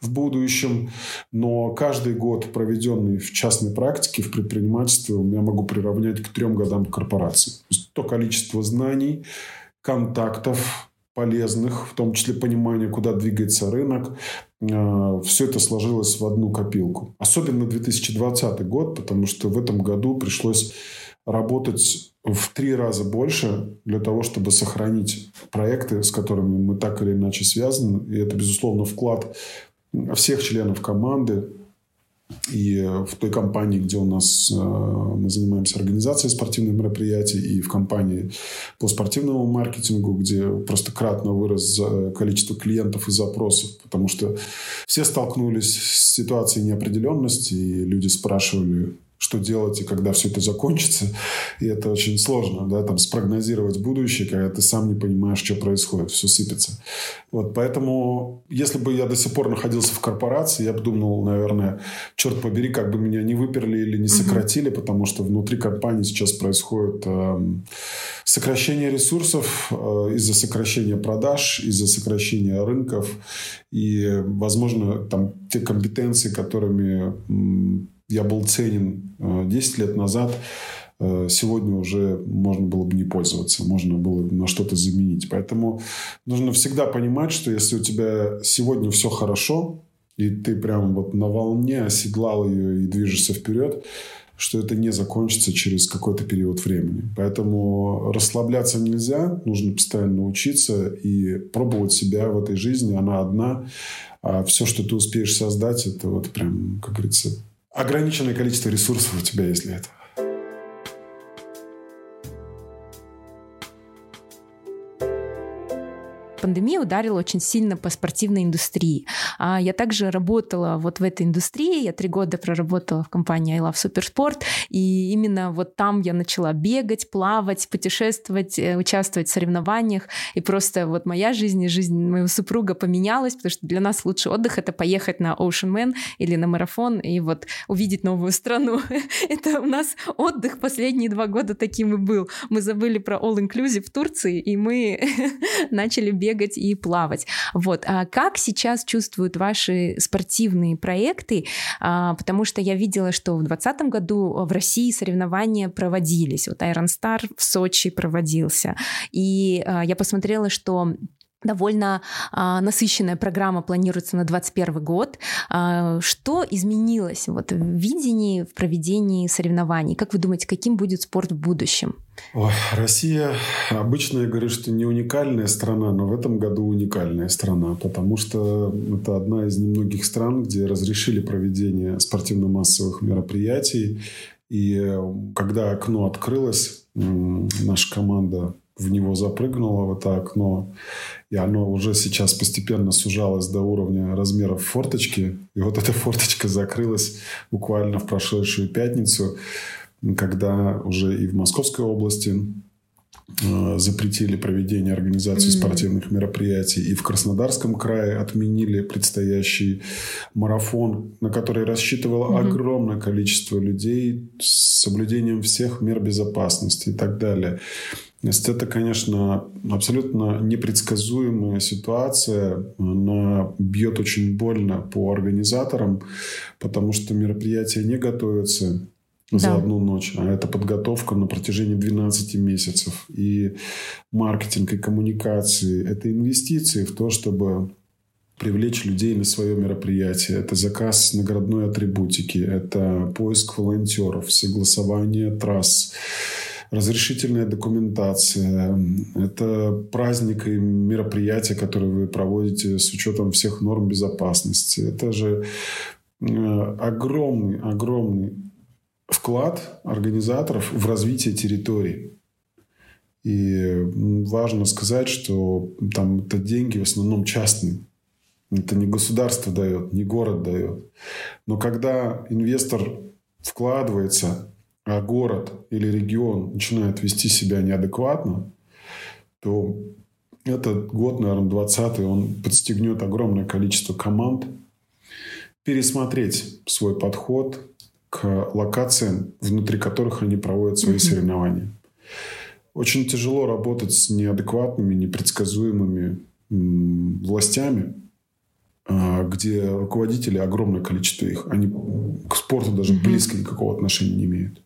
в будущем. Но каждый год, проведенный в частной практике, в предпринимательстве, я могу приравнять к трем годам корпорации. То, то количество знаний, контактов, полезных, в том числе понимание, куда двигается рынок. Э, Все это сложилось в одну копилку. Особенно 2020 год, потому что в этом году пришлось работать в три раза больше для того, чтобы сохранить проекты, с которыми мы так или иначе связаны. И это, безусловно, вклад всех членов команды, и в той компании, где у нас э, мы занимаемся организацией спортивных мероприятий, и в компании по спортивному маркетингу, где просто кратно вырос количество клиентов и запросов, потому что все столкнулись с ситуацией неопределенности, и люди спрашивали, что делать и когда все это закончится. И это очень сложно, да, там спрогнозировать будущее, когда ты сам не понимаешь, что происходит, все сыпется. Вот, поэтому, если бы я до сих пор находился в корпорации, я бы думал, наверное, черт побери, как бы меня не выперли или не сократили, угу. потому что внутри компании сейчас происходит э, сокращение ресурсов э, из-за сокращения продаж, из-за сокращения рынков и, возможно, там те компетенции, которыми я был ценен 10 э, лет назад, э, сегодня уже можно было бы не пользоваться, можно было на что-то заменить. Поэтому нужно всегда понимать, что если у тебя сегодня все хорошо, и ты прям вот на волне оседлал ее и движешься вперед, что это не закончится через какой-то период времени. Поэтому расслабляться нельзя, нужно постоянно учиться и пробовать себя в этой жизни. Она одна, а все, что ты успеешь создать, это вот прям, как говорится, ограниченное количество ресурсов у тебя есть для этого. Пандемия ударила очень сильно по спортивной индустрии. А я также работала вот в этой индустрии, я три года проработала в компании I Love Supersport, и именно вот там я начала бегать, плавать, путешествовать, э, участвовать в соревнованиях, и просто вот моя жизнь и жизнь моего супруга поменялась, потому что для нас лучший отдых — это поехать на Ocean Man или на марафон и вот увидеть новую страну. это у нас отдых последние два года таким и был. Мы забыли про All Inclusive в Турции, и мы начали бегать бегать и плавать. Вот. А как сейчас чувствуют ваши спортивные проекты? А, потому что я видела, что в 2020 году в России соревнования проводились. Вот Iron Star в Сочи проводился. И а, я посмотрела, что довольно а, насыщенная программа планируется на 2021 год. А, что изменилось вот, в видении, в проведении соревнований? Как вы думаете, каким будет спорт в будущем? Ой, Россия обычно я говорю, что не уникальная страна, но в этом году уникальная страна, потому что это одна из немногих стран, где разрешили проведение спортивно-массовых мероприятий. И э, когда окно открылось, наша команда в него запрыгнула, в это окно, и оно уже сейчас постепенно сужалось до уровня размеров форточки. И вот эта форточка закрылась буквально в прошедшую пятницу, когда уже и в Московской области запретили проведение организации mm-hmm. спортивных мероприятий. И в Краснодарском крае отменили предстоящий марафон, на который рассчитывало mm-hmm. огромное количество людей с соблюдением всех мер безопасности и так далее. То есть это, конечно, абсолютно непредсказуемая ситуация. Она бьет очень больно по организаторам, потому что мероприятия не готовятся да. за одну ночь, а это подготовка на протяжении 12 месяцев. И маркетинг, и коммуникации – это инвестиции в то, чтобы привлечь людей на свое мероприятие. Это заказ наградной атрибутики, это поиск волонтеров, согласование трасс, разрешительная документация, это праздник и мероприятия, которые вы проводите с учетом всех норм безопасности. Это же э, огромный, огромный вклад организаторов в развитие территории. И важно сказать, что там это деньги в основном частные. Это не государство дает, не город дает. Но когда инвестор вкладывается, а город или регион начинает вести себя неадекватно, то этот год, наверное, 20 он подстегнет огромное количество команд пересмотреть свой подход к локациям, внутри которых они проводят свои mm-hmm. соревнования. Очень тяжело работать с неадекватными, непредсказуемыми властями, а, где руководители, огромное количество их, они к спорту даже mm-hmm. близко никакого отношения не имеют.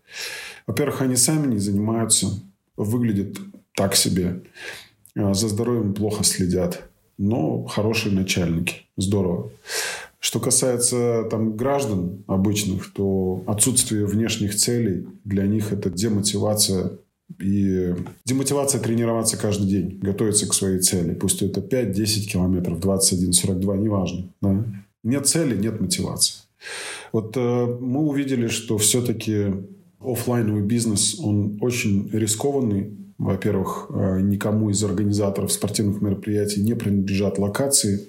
Во-первых, они сами не занимаются, выглядят так себе, а, за здоровьем плохо следят, но хорошие начальники. Здорово. Что касается там, граждан обычных, то отсутствие внешних целей для них это демотивация и демотивация тренироваться каждый день, готовиться к своей цели. Пусть это 5-10 километров, 21, 42, неважно. Да? Нет цели, нет мотивации. Вот э, мы увидели, что все-таки офлайновый бизнес, он очень рискованный. Во-первых, э, никому из организаторов спортивных мероприятий не принадлежат локации.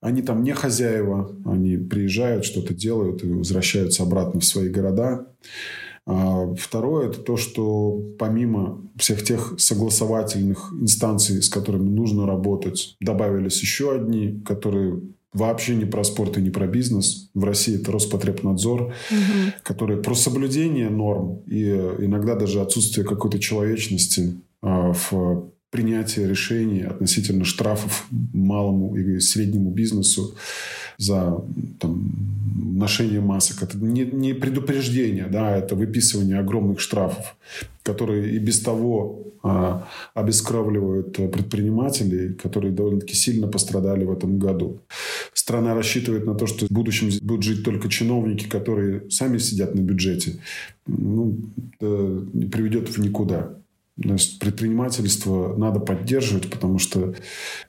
Они там не хозяева, они приезжают, что-то делают и возвращаются обратно в свои города. А второе – это то, что помимо всех тех согласовательных инстанций, с которыми нужно работать, добавились еще одни, которые вообще не про спорт и не про бизнес. В России это Роспотребнадзор, угу. который про соблюдение норм и иногда даже отсутствие какой-то человечности а, в принятии решений относительно штрафов малому и среднему бизнесу за там, ношение масок. Это не, не предупреждение, да, это выписывание огромных штрафов, которые и без того а, обескровливают предпринимателей, которые довольно-таки сильно пострадали в этом году. Страна рассчитывает на то, что в будущем будут жить только чиновники, которые сами сидят на бюджете. Ну, это приведет в никуда. Есть предпринимательство надо поддерживать, потому что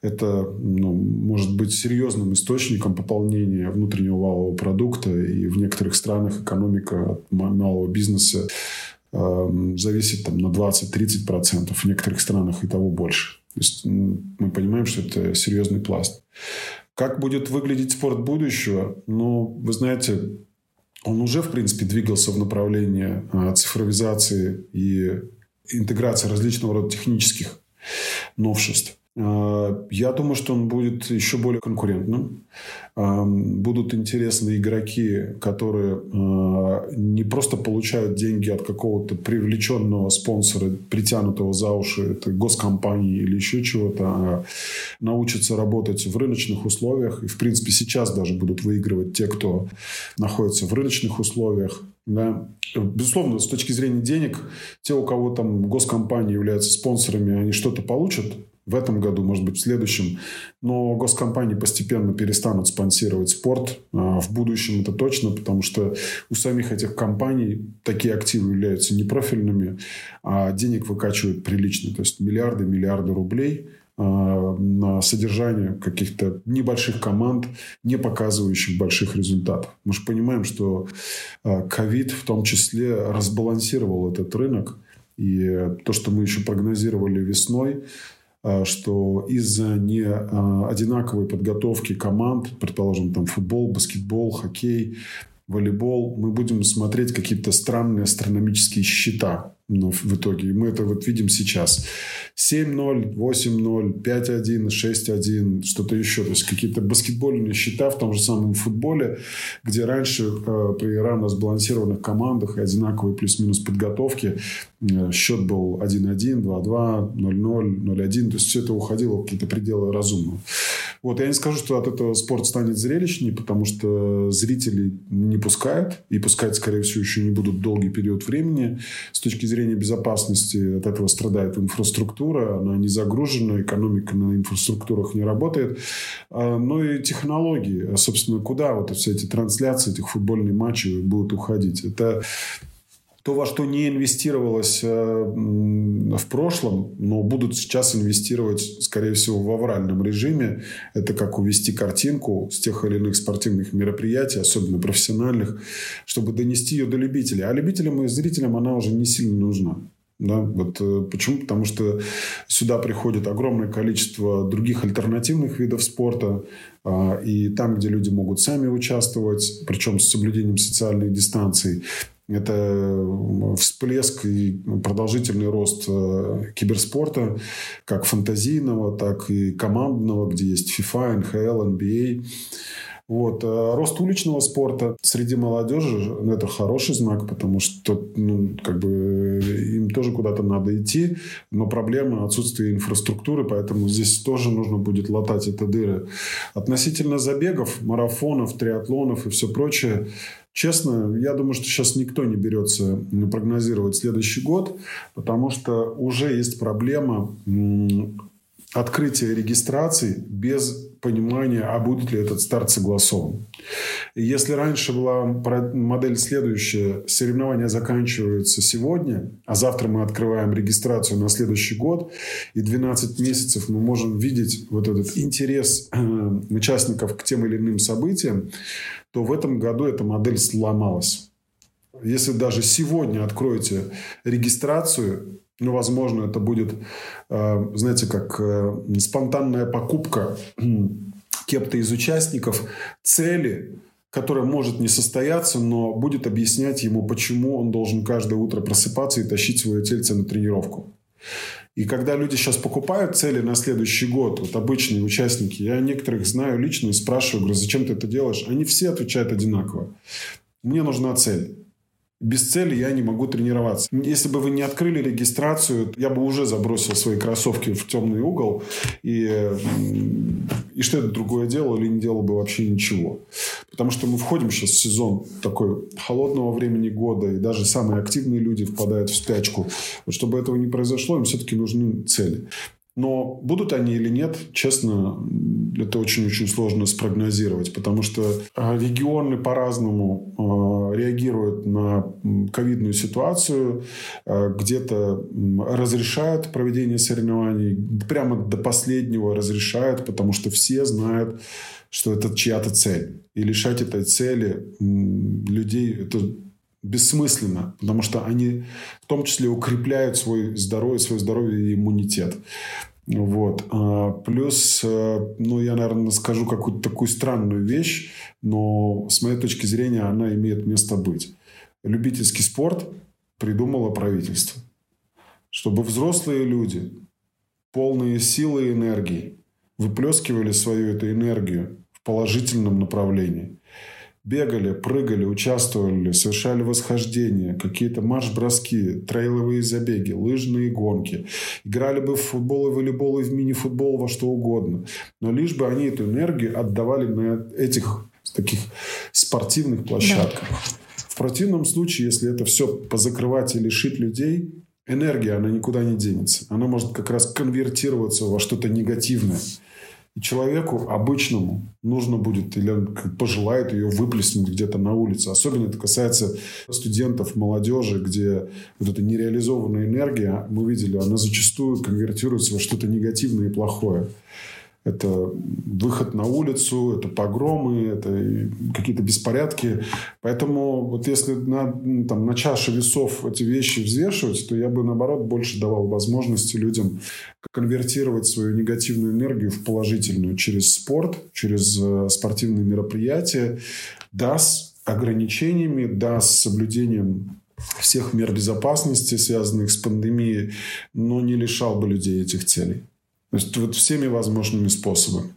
это ну, может быть серьезным источником пополнения внутреннего валового продукта. И в некоторых странах экономика от малого бизнеса э, зависит там, на 20-30%, в некоторых странах и того больше. То есть мы понимаем, что это серьезный пласт. Как будет выглядеть спорт будущего? Ну, вы знаете, он уже, в принципе, двигался в направлении э, цифровизации и интеграция различного рода технических новшеств. А, я думаю, что он будет еще более конкурентным. А, будут интересны игроки, которые а, не просто получают деньги от какого-то привлеченного спонсора, притянутого за уши это госкомпании или еще чего-то, а научатся работать в рыночных условиях. И, в принципе, сейчас даже будут выигрывать те, кто находится в рыночных условиях. Да. Безусловно, с точки зрения денег, те, у кого там госкомпании являются спонсорами, они что-то получат в этом году, может быть, в следующем. Но госкомпании постепенно перестанут спонсировать спорт. А, в будущем это точно, потому что у самих этих компаний такие активы являются непрофильными, а денег выкачивают прилично. То есть миллиарды, миллиарды рублей на содержание каких-то небольших команд, не показывающих больших результатов. Мы же понимаем, что а, ковид в том числе разбалансировал этот рынок. И то, что мы еще прогнозировали весной, а, что из-за не одинаковой подготовки команд, предположим, там футбол, баскетбол, хоккей, волейбол, мы будем смотреть какие-то странные астрономические счета ну, в итоге. Мы это вот видим сейчас. 7-0, 8-0, 5-1, 6-1, что-то еще. То есть какие-то баскетбольные счета в том же самом футболе, где раньше э, при рано сбалансированных командах и одинаковой плюс-минус подготовки э, счет был 1-1, 2-2, 0-0, 0-1. То есть все это уходило в какие-то пределы разумного. Вот я не скажу, что от этого спорт станет зрелищнее, потому что зрители не пускают. И пускать, скорее всего, еще не будут долгий период времени. С точки зрения безопасности от этого страдает инфраструктура. Она не загружена, экономика на инфраструктурах не работает. А, но и технологии. А, собственно, куда вот все эти трансляции, этих футбольных матчей будут уходить? Это то, во что не инвестировалось э, в прошлом, но будут сейчас инвестировать, скорее всего, в авральном режиме. Это как увести картинку с тех или иных спортивных мероприятий, особенно профессиональных, чтобы донести ее до любителей. А любителям и зрителям она уже не сильно нужна. Да, вот э, почему? Потому что сюда приходит огромное количество других альтернативных видов спорта, а, и там, где люди могут сами участвовать, причем с соблюдением социальной дистанции, это всплеск и продолжительный рост э, киберспорта, как фантазийного, так и командного, где есть FIFA, NHL, NBA. Вот. А рост уличного спорта среди молодежи – это хороший знак, потому что ну, как бы им тоже куда-то надо идти, но проблема отсутствия инфраструктуры, поэтому здесь тоже нужно будет латать это дыры. Относительно забегов, марафонов, триатлонов и все прочее, Честно, я думаю, что сейчас никто не берется прогнозировать следующий год, потому что уже есть проблема открытия регистрации без понимания, а будет ли этот старт согласован. Если раньше была модель следующая, соревнования заканчиваются сегодня, а завтра мы открываем регистрацию на следующий год, и 12 месяцев мы можем видеть вот этот интерес э, участников к тем или иным событиям, то в этом году эта модель сломалась. Если даже сегодня откроете регистрацию, ну, возможно, это будет, э, знаете, как э, спонтанная покупка кем-то из участников цели, которая может не состояться, но будет объяснять ему, почему он должен каждое утро просыпаться и тащить свое тельце на тренировку. И когда люди сейчас покупают цели на следующий год, вот обычные участники, я некоторых знаю лично и спрашиваю, говорю, зачем ты это делаешь? Они все отвечают одинаково. Мне нужна цель. Без цели я не могу тренироваться. Если бы вы не открыли регистрацию, я бы уже забросил свои кроссовки в темный угол. И, и что это другое дело или не делал бы вообще ничего. Потому что мы входим сейчас в сезон такой холодного времени года. И даже самые активные люди впадают в спячку. Вот чтобы этого не произошло, им все-таки нужны цели. Но будут они или нет, честно, это очень-очень сложно спрогнозировать, потому что а, регионы по-разному а, реагируют на ковидную ситуацию, а, где-то разрешают проведение соревнований, прямо до последнего разрешают, потому что все знают, что это чья-то цель. И лишать этой цели людей это бессмысленно, потому что они в том числе укрепляют свой здоровье, свое здоровье и иммунитет. Вот. А, плюс, э, ну, я, наверное, скажу какую-то такую странную вещь, но с моей точки зрения она имеет место быть. Любительский спорт придумало правительство. Чтобы взрослые люди, полные силы и энергии, выплескивали свою эту энергию в положительном направлении бегали, прыгали, участвовали, совершали восхождения, какие-то марш-броски, трейловые забеги, лыжные гонки. Играли бы в футбол и волейбол, и в мини-футбол, во что угодно. Но лишь бы они эту энергию отдавали на этих таких спортивных площадках. Да. В противном случае, если это все позакрывать и лишить людей, энергия, она никуда не денется. Она может как раз конвертироваться во что-то негативное. И человеку обычному нужно будет или он пожелает ее выплеснуть где-то на улице. Особенно это касается студентов, молодежи, где вот эта нереализованная энергия, мы видели, она зачастую конвертируется во что-то негативное и плохое. Это выход на улицу, это погромы, это какие-то беспорядки. Поэтому вот если на, там, на чаше весов эти вещи взвешивать, то я бы, наоборот, больше давал возможности людям конвертировать свою негативную энергию в положительную через спорт, через э, спортивные мероприятия, да, с ограничениями, да, с соблюдением всех мер безопасности, связанных с пандемией, но не лишал бы людей этих целей. То есть вот всеми возможными способами.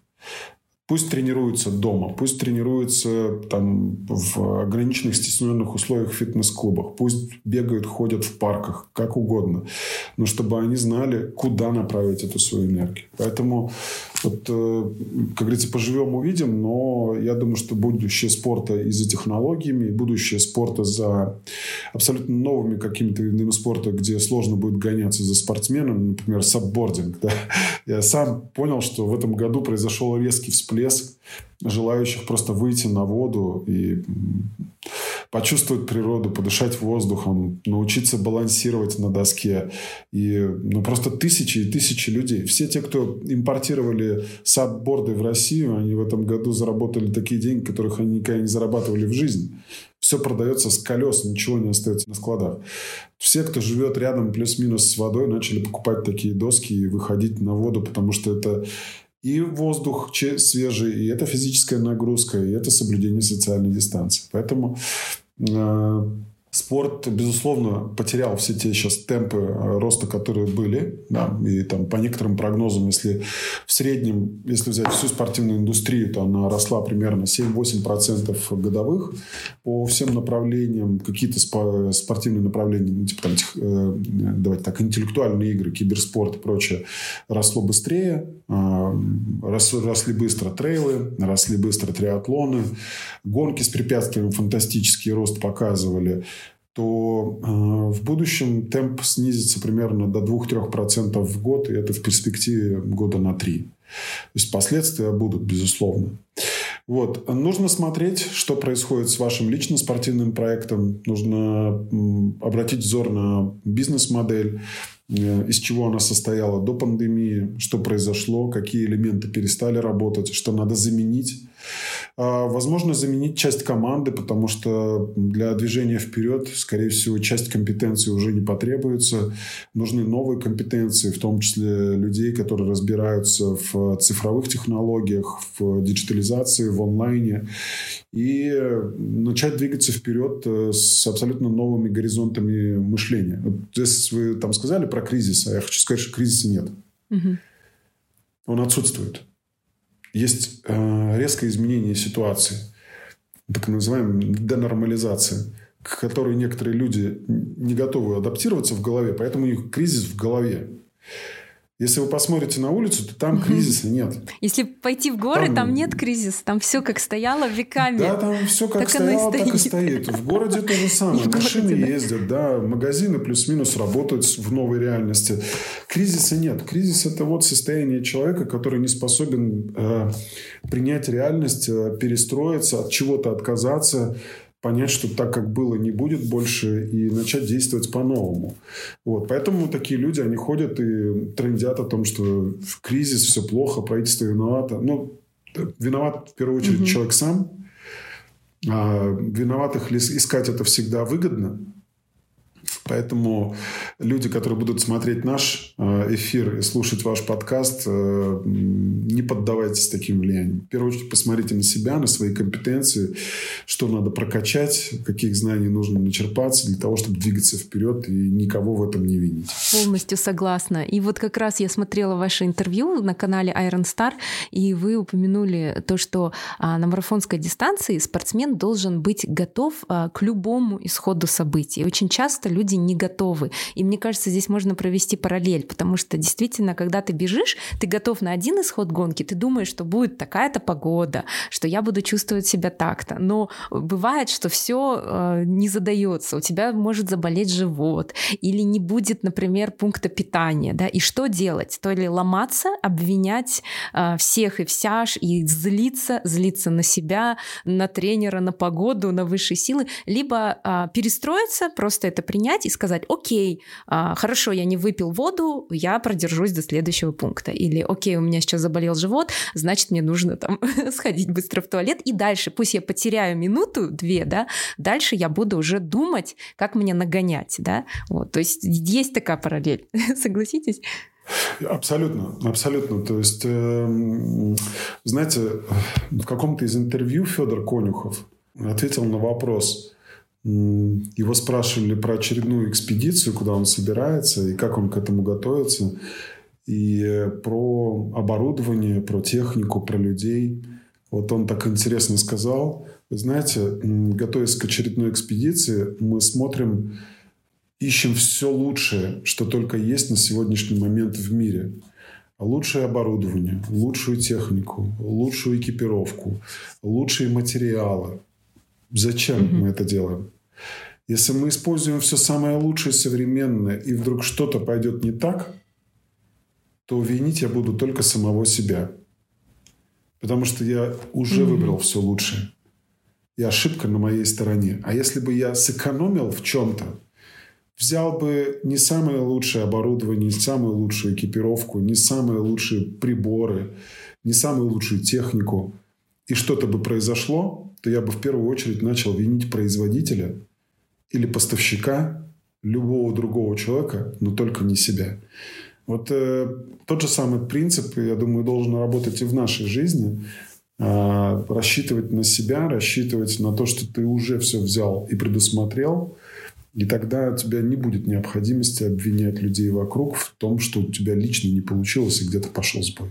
Пусть тренируются дома, пусть тренируются там в ограниченных, стесненных условиях в фитнес-клубах, пусть бегают, ходят в парках, как угодно, но чтобы они знали, куда направить эту свою энергию. Поэтому, вот, э, как говорится, поживем, увидим, но я думаю, что будущее спорта и за технологиями, будущее спорта за абсолютно новыми какими-то видами спорта, где сложно будет гоняться за спортсменом, например, саббординг. Да? Я сам понял, что в этом году произошел резкий всплеск желающих просто выйти на воду и почувствовать природу, подышать воздухом, научиться балансировать на доске. И ну, просто тысячи и тысячи людей. Все те, кто импортировали садборды в Россию, они в этом году заработали такие деньги, которых они никогда не зарабатывали в жизни. Все продается с колес, ничего не остается на складах. Все, кто живет рядом плюс-минус с водой, начали покупать такие доски и выходить на воду, потому что это и воздух свежий, и это физическая нагрузка, и это соблюдение социальной дистанции. Поэтому э, Спорт, безусловно, потерял все те сейчас темпы э, роста, которые были. Да, и там по некоторым прогнозам, если в среднем, если взять всю спортивную индустрию, то она росла примерно 7-8% годовых по всем направлениям. Какие-то спортивные направления, ну, типа там, э, давайте так, интеллектуальные игры, киберспорт и прочее, росло быстрее. Э, росли, росли быстро трейлы, росли быстро триатлоны. Гонки с препятствиями фантастический рост показывали то э, в будущем темп снизится примерно до 2-3% в год, и это в перспективе года на 3. То есть последствия будут, безусловно. Вот. Нужно смотреть, что происходит с вашим личным спортивным проектом. Нужно обратить взор на бизнес-модель, э, из чего она состояла до пандемии, что произошло, какие элементы перестали работать, что надо заменить. А, возможно, заменить часть команды, потому что для движения вперед, скорее всего, часть компетенции уже не потребуется. Нужны новые компетенции, в том числе людей, которые разбираются в цифровых технологиях, в диджитализации, в онлайне. И начать двигаться вперед э, с абсолютно новыми горизонтами мышления. Вот если вы там сказали про кризис, а я хочу сказать, что кризиса нет. Угу. Он отсутствует есть э, резкое изменение ситуации, так называемая денормализация, к которой некоторые люди не готовы адаптироваться в голове, поэтому у них кризис в голове. Если вы посмотрите на улицу, то там кризиса нет. Если пойти в горы, там, там нет кризиса, там все как стояло веками. Да, там все как так стояло, и так и стоит. В городе то же самое. Машины городе, ездят, да, магазины плюс-минус работают в новой реальности. Кризиса нет. Кризис это вот состояние человека, который не способен э, принять реальность, э, перестроиться, от чего-то отказаться понять, что так, как было, не будет больше, и начать действовать по-новому. Вот. Поэтому такие люди, они ходят и трендят о том, что в кризис все плохо, правительство виновато. Ну, виноват в первую очередь угу. человек сам. А виноватых искать это всегда выгодно. Поэтому люди, которые будут смотреть наш э, эфир и слушать ваш подкаст, э, не поддавайтесь таким влияниям. В первую очередь посмотрите на себя, на свои компетенции, что надо прокачать, каких знаний нужно начерпаться для того, чтобы двигаться вперед и никого в этом не винить. Полностью согласна. И вот как раз я смотрела ваше интервью на канале Iron Star, и вы упомянули то, что а, на марафонской дистанции спортсмен должен быть готов а, к любому исходу событий. очень часто люди не готовы. И мне кажется, здесь можно провести параллель, потому что действительно, когда ты бежишь, ты готов на один исход гонки, ты думаешь, что будет такая-то погода, что я буду чувствовать себя так-то. Но бывает, что все э, не задается. У тебя может заболеть живот, или не будет, например, пункта питания. Да? И что делать? То ли ломаться, обвинять э, всех и вся, и злиться, злиться на себя, на тренера, на погоду, на высшие силы, либо э, перестроиться, просто это принять принять и сказать, окей, а, хорошо, я не выпил воду, я продержусь до следующего пункта. Или, окей, у меня сейчас заболел живот, значит, мне нужно там сходить быстро в туалет. И дальше, пусть я потеряю минуту, две, да, дальше я буду уже думать, как мне нагонять, да. Вот, то есть есть такая параллель. Согласитесь? Абсолютно, абсолютно. То есть, э, знаете, в каком-то из интервью Федор Конюхов ответил на вопрос, его спрашивали про очередную экспедицию, куда он собирается и как он к этому готовится. И про оборудование, про технику, про людей. Вот он так интересно сказал. Вы знаете, готовясь к очередной экспедиции, мы смотрим, ищем все лучшее, что только есть на сегодняшний момент в мире. Лучшее оборудование, лучшую технику, лучшую экипировку, лучшие материалы, Зачем угу. мы это делаем? Если мы используем все самое лучшее современное, и вдруг что-то пойдет не так, то винить я буду только самого себя. Потому что я уже угу. выбрал все лучшее. и ошибка на моей стороне. А если бы я сэкономил в чем-то, взял бы не самое лучшее оборудование, не самую лучшую экипировку, не самые лучшие приборы, не самую лучшую технику, и что-то бы произошло, то я бы в первую очередь начал винить производителя или поставщика любого другого человека, но только не себя. Вот э, тот же самый принцип, я думаю, должен работать и в нашей жизни. Э, рассчитывать на себя, рассчитывать на то, что ты уже все взял и предусмотрел – и тогда у тебя не будет необходимости обвинять людей вокруг в том, что у тебя лично не получилось и где-то пошел сбой.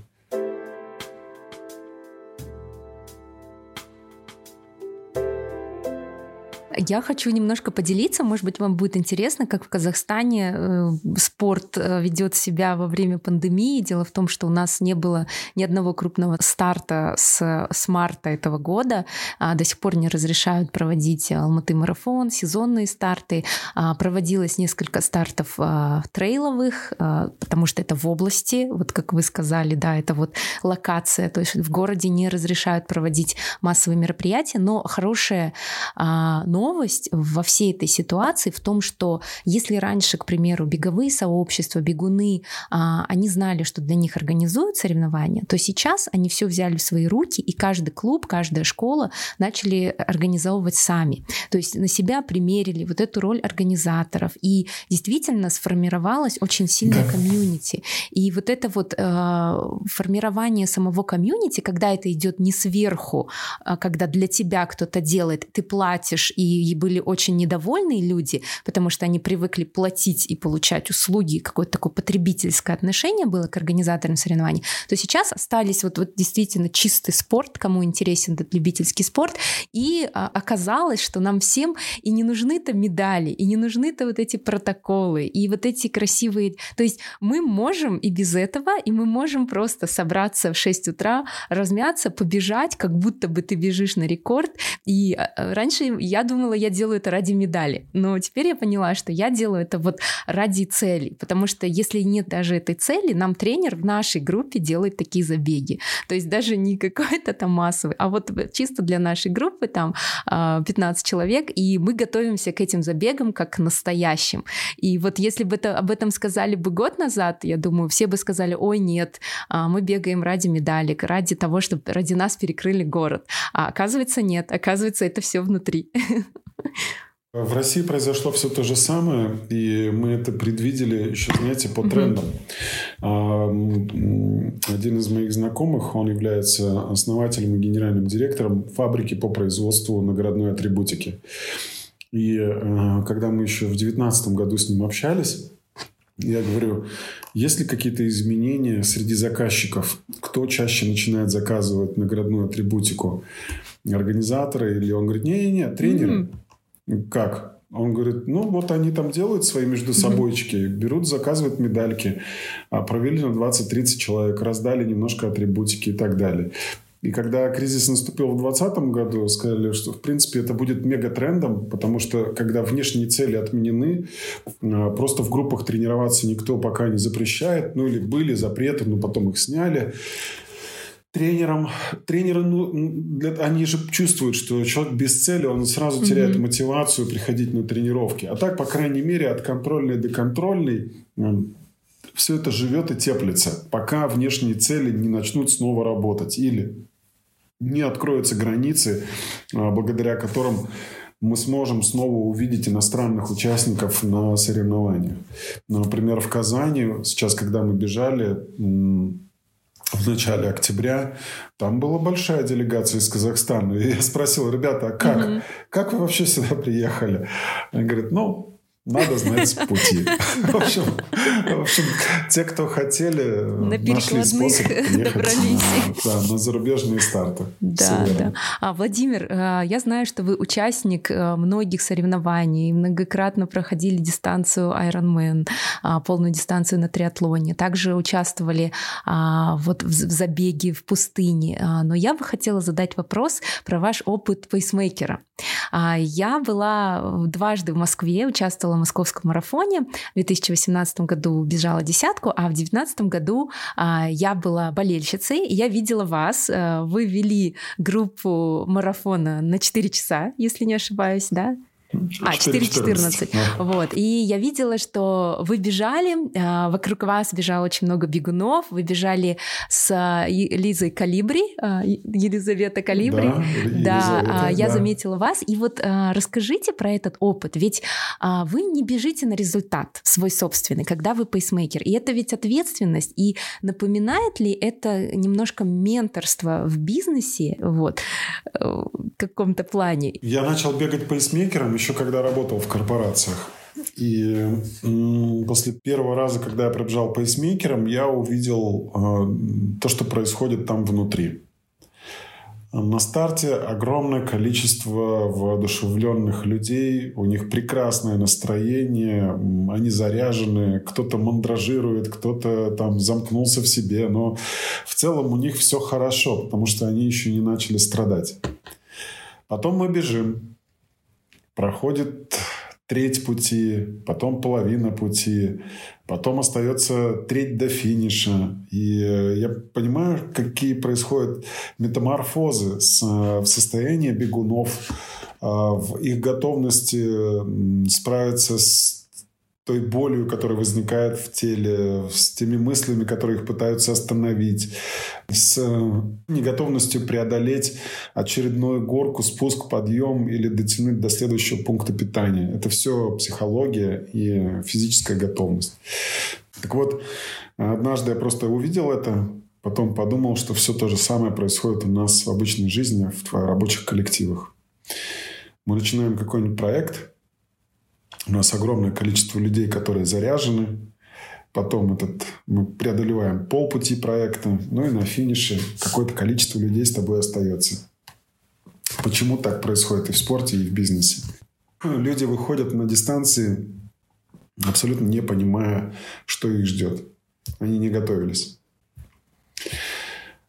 Я хочу немножко поделиться, может быть, вам будет интересно, как в Казахстане э, спорт э, ведет себя во время пандемии. Дело в том, что у нас не было ни одного крупного старта с, с марта этого года. А, до сих пор не разрешают проводить Алматы марафон, сезонные старты. А, проводилось несколько стартов а, трейловых, потому что это в области, вот как вы сказали, да, это вот локация, то есть в городе не разрешают проводить массовые мероприятия, но хорошая новость новость во всей этой ситуации в том, что если раньше, к примеру, беговые сообщества, бегуны, а, они знали, что для них организуют соревнования, то сейчас они все взяли в свои руки, и каждый клуб, каждая школа начали организовывать сами. То есть на себя примерили вот эту роль организаторов, и действительно сформировалась очень сильная да. комьюнити. И вот это вот э, формирование самого комьюнити, когда это идет не сверху, а когда для тебя кто-то делает, ты платишь и и были очень недовольные люди, потому что они привыкли платить и получать услуги, какое-то такое потребительское отношение было к организаторам соревнований, то сейчас остались вот, вот действительно чистый спорт, кому интересен этот любительский спорт, и а, оказалось, что нам всем и не нужны-то медали, и не нужны-то вот эти протоколы, и вот эти красивые... То есть мы можем и без этого, и мы можем просто собраться в 6 утра, размяться, побежать, как будто бы ты бежишь на рекорд. И а, раньше я думала, думала, я делаю это ради медали. Но теперь я поняла, что я делаю это вот ради цели. Потому что если нет даже этой цели, нам тренер в нашей группе делает такие забеги. То есть даже не какой-то там массовый, а вот чисто для нашей группы там 15 а, человек, и мы готовимся к этим забегам как к настоящим. И вот если бы это, об этом сказали бы год назад, я думаю, все бы сказали, ой, нет, а, мы бегаем ради медалек, ради того, чтобы ради нас перекрыли город. А оказывается, нет, оказывается, это все внутри. В России произошло все то же самое, и мы это предвидели еще, знаете, по трендам. Mm-hmm. Один из моих знакомых, он является основателем и генеральным директором фабрики по производству наградной атрибутики. И э, когда мы еще в 2019 году с ним общались, я говорю, есть ли какие-то изменения среди заказчиков? Кто чаще начинает заказывать наградную атрибутику? Организаторы? Или он говорит, не-не-не, тренеры. Mm-hmm. Как? Он говорит, ну вот они там делают свои между собойчики, берут, заказывают медальки, а провели на 20-30 человек, раздали немножко атрибутики и так далее. И когда кризис наступил в 2020 году, сказали, что, в принципе, это будет мегатрендом, потому что, когда внешние цели отменены, а, просто в группах тренироваться никто пока не запрещает, ну или были запреты, но потом их сняли тренерам, тренеры, ну, для, они же чувствуют, что человек без цели, он сразу теряет mm-hmm. мотивацию приходить на тренировки. А так, по крайней мере, от контрольной до контрольной все это живет и теплится, пока внешние цели не начнут снова работать или не откроются границы, а, благодаря которым мы сможем снова увидеть иностранных участников на соревнованиях. Например, в Казани, сейчас, когда мы бежали, в начале октября. Там была большая делегация из Казахстана. И я спросил, ребята, а как? Угу. Как вы вообще сюда приехали? Они говорят, ну, надо знать пути. В общем, в общем, те, кто хотели, на нашли способ добрались. Да, на зарубежные старты. Да, да. А, Владимир, э, я знаю, что вы участник э, многих соревнований, многократно проходили дистанцию Ironman, а, полную дистанцию на триатлоне, также участвовали а, вот в забеге в пустыне. Но я бы хотела задать вопрос про ваш опыт пейсмейкера. Я была дважды в Москве, участвовала участвовала в московском марафоне. В 2018 году бежала десятку, а в 2019 году а, я была болельщицей. И я видела вас. А, вы вели группу марафона на 4 часа, если не ошибаюсь, да? А, 4.14. Вот. И я видела, что вы бежали, а, вокруг вас бежало очень много бегунов, вы бежали с Лизой Калибри, а, Елизавета Калибри. Да, да а, я да. заметила вас. И вот расскажите про этот опыт. Ведь вы не бежите на результат свой собственный, когда вы пейсмейкер. И это ведь ответственность. И напоминает ли это немножко менторство в бизнесе, вот, э, в каком-то плане? Я начал бегать пейсмейкером еще когда работал в корпорациях. И после первого раза, когда я пробежал пейсмейкером, я увидел э, то, что происходит там внутри. На старте огромное количество воодушевленных людей, у них прекрасное настроение, они заряжены, кто-то мандражирует, кто-то там замкнулся в себе, но в целом у них все хорошо, потому что они еще не начали страдать. Потом мы бежим, проходит треть пути, потом половина пути, потом остается треть до финиша. И я понимаю, какие происходят метаморфозы в состоянии бегунов, а, в их готовности справиться с той болью, которая возникает в теле, с теми мыслями, которые их пытаются остановить, с э, неготовностью преодолеть очередную горку, спуск, подъем или дотянуть до следующего пункта питания. Это все психология и физическая готовность. Так вот, однажды я просто увидел это, потом подумал, что все то же самое происходит у нас в обычной жизни, в рабочих коллективах. Мы начинаем какой-нибудь проект – у нас огромное количество людей, которые заряжены. Потом этот, мы преодолеваем полпути проекта. Ну и на финише какое-то количество людей с тобой остается. Почему так происходит и в спорте, и в бизнесе? Люди выходят на дистанции, абсолютно не понимая, что их ждет. Они не готовились.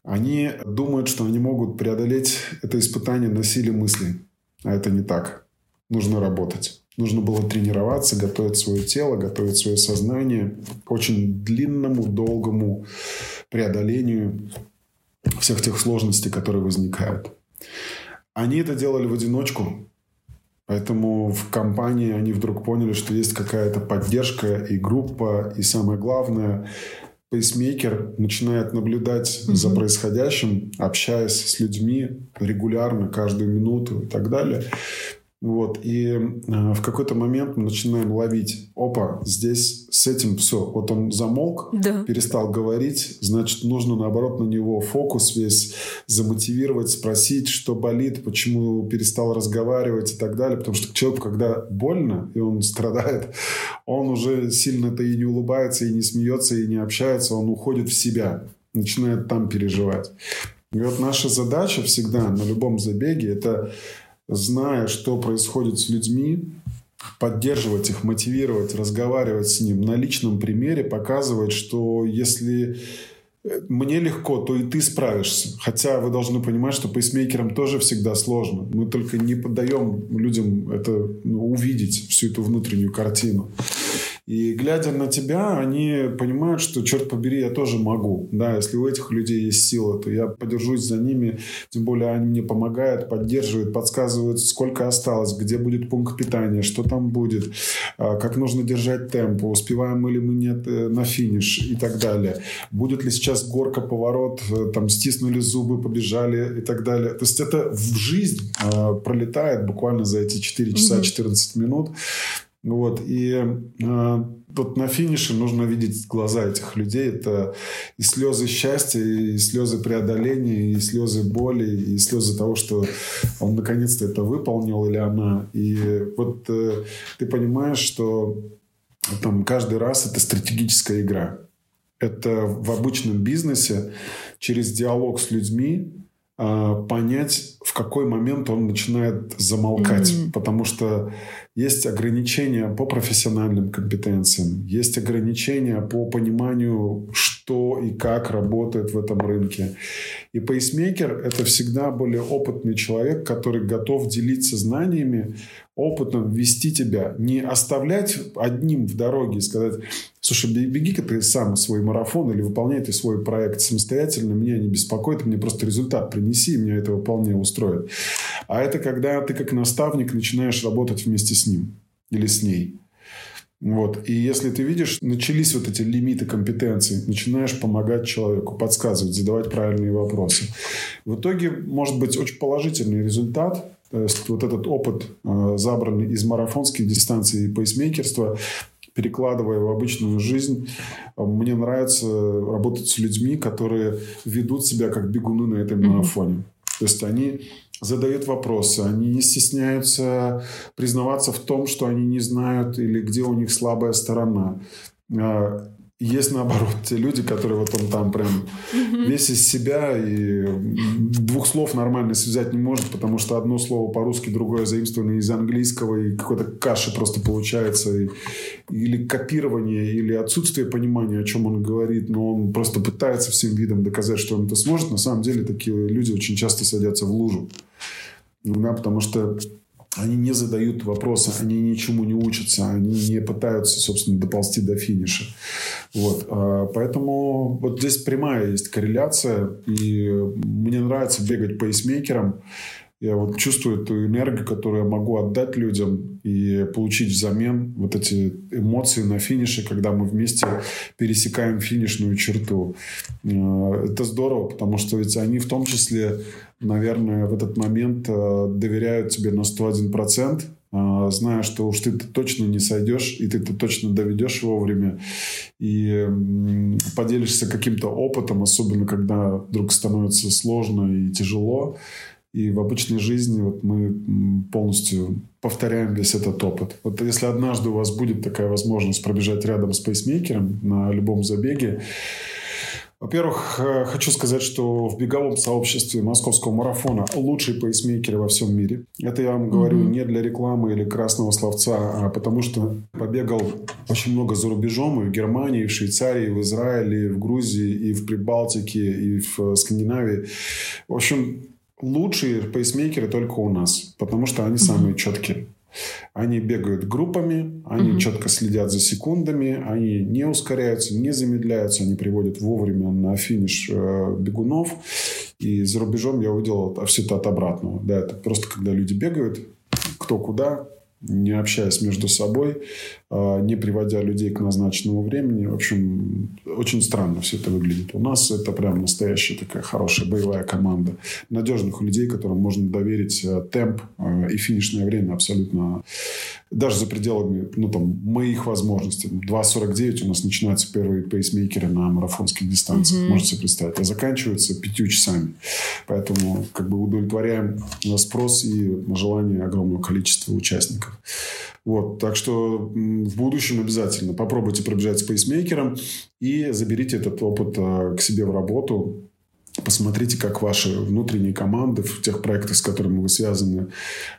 Они думают, что они могут преодолеть это испытание на силе мысли. А это не так. Нужно работать. Нужно было тренироваться, готовить свое тело, готовить свое сознание к очень длинному, долгому преодолению всех тех сложностей, которые возникают. Они это делали в одиночку, поэтому в компании они вдруг поняли, что есть какая-то поддержка и группа, и самое главное, пейсмейкер начинает наблюдать mm-hmm. за происходящим, общаясь с людьми регулярно, каждую минуту и так далее. Вот, и э, в какой-то момент мы начинаем ловить, опа, здесь с этим все. Вот он замолк, да. перестал говорить, значит, нужно, наоборот, на него фокус весь замотивировать, спросить, что болит, почему перестал разговаривать и так далее. Потому что человек, когда больно, и он страдает, он уже сильно-то и не улыбается, и не смеется, и не общается, он уходит в себя, начинает там переживать. И вот наша задача всегда на любом забеге – это зная, что происходит с людьми, поддерживать их, мотивировать, разговаривать с ним на личном примере, показывать, что если э, мне легко, то и ты справишься. Хотя вы должны понимать, что пейсмейкерам тоже всегда сложно. Мы только не подаем людям это ну, увидеть, всю эту внутреннюю картину. И глядя на тебя, они понимают, что, черт побери, я тоже могу. Да, если у этих людей есть сила, то я подержусь за ними. Тем более они мне помогают, поддерживают, подсказывают, сколько осталось, где будет пункт питания, что там будет, а, как нужно держать темп, успеваем мы ли мы нет э, на финиш и так далее. Будет ли сейчас горка, поворот, э, там стиснули зубы, побежали и так далее. То есть это в жизнь а, пролетает буквально за эти 4 часа 14 минут. Вот. И э, вот на финише нужно видеть глаза этих людей. Это и слезы счастья, и слезы преодоления, и слезы боли, и слезы того, что он наконец-то это выполнил или она. И вот э, ты понимаешь, что там каждый раз это стратегическая игра. Это в обычном бизнесе через диалог с людьми э, понять, в какой момент он начинает замолкать. Mm-hmm. Потому что есть ограничения по профессиональным компетенциям, есть ограничения по пониманию, что и как работает в этом рынке. И пейсмейкер – это всегда более опытный человек, который готов делиться знаниями, опытом вести тебя. Не оставлять одним в дороге и сказать, слушай, беги-ка ты сам свой марафон или выполняй ты свой проект самостоятельно, меня не беспокоит, мне просто результат принеси, меня это вполне устроит. А это когда ты как наставник начинаешь работать вместе с ним или с ней. Вот. И если ты видишь, начались вот эти лимиты компетенций, начинаешь помогать человеку, подсказывать, задавать правильные вопросы. В итоге может быть очень положительный результат. То есть вот этот опыт, э, забранный из марафонских дистанций и пейсмейкерства, перекладывая в обычную жизнь, э, мне нравится работать с людьми, которые ведут себя как бегуны на этом марафоне. То есть они задают вопросы, они не стесняются признаваться в том, что они не знают или где у них слабая сторона. Есть наоборот те люди, которые вот он там прям mm-hmm. весь из себя и двух слов нормально связать не может, потому что одно слово по-русски, другое заимствовано из английского, и какой-то каша просто получается. И, или копирование, или отсутствие понимания, о чем он говорит, но он просто пытается всем видом доказать, что он это сможет. На самом деле такие люди очень часто садятся в лужу. Да, потому что они не задают вопросы, они ничему не учатся, они не пытаются, собственно, доползти до финиша. Вот. А, поэтому вот здесь прямая есть корреляция, и мне нравится бегать пейсмейкером. Я вот чувствую эту энергию, которую я могу отдать людям и получить взамен вот эти эмоции на финише, когда мы вместе пересекаем финишную черту. А, это здорово, потому что ведь они в том числе наверное, в этот момент э, доверяют тебе на 101%, э, зная, что уж ты точно не сойдешь, и ты -то точно доведешь вовремя, и поделишься каким-то опытом, особенно когда вдруг становится сложно и тяжело. И в обычной жизни вот мы полностью повторяем весь этот опыт. Вот если однажды у вас будет такая возможность пробежать рядом с пейсмейкером на любом забеге, во-первых, э, хочу сказать, что в беговом сообществе московского марафона лучшие пейсмейкеры во всем мире. Это я вам говорю mm-hmm. не для рекламы или красного словца, а потому что побегал очень много за рубежом и в Германии, и в Швейцарии, и в Израиле, и в Грузии, и в Прибалтике, и в Скандинавии. В общем, лучшие пейсмейкеры только у нас, потому что они самые mm-hmm. четкие. Они бегают группами, они угу. четко следят за секундами, они не ускоряются, не замедляются, они приводят вовремя на финиш э, бегунов. И за рубежом я увидел все это от обратного. Да, это просто когда люди бегают, кто куда, не общаясь между собой, не приводя людей к назначенному времени. В общем, очень странно все это выглядит. У нас это прям настоящая такая хорошая боевая команда надежных людей, которым можно доверить э, темп э, и финишное время абсолютно даже за пределами ну, там, моих возможностей. 2.49 у нас начинаются первые пейсмейкеры на марафонских дистанциях. Mm-hmm. Можете себе представить. А заканчиваются пятью часами. Поэтому как бы удовлетворяем спрос и желание огромного количества участников. Вот, так что в будущем обязательно попробуйте пробежать с пейсмейкером и заберите этот опыт а, к себе в работу. Посмотрите, как ваши внутренние команды в тех проектах, с которыми вы связаны,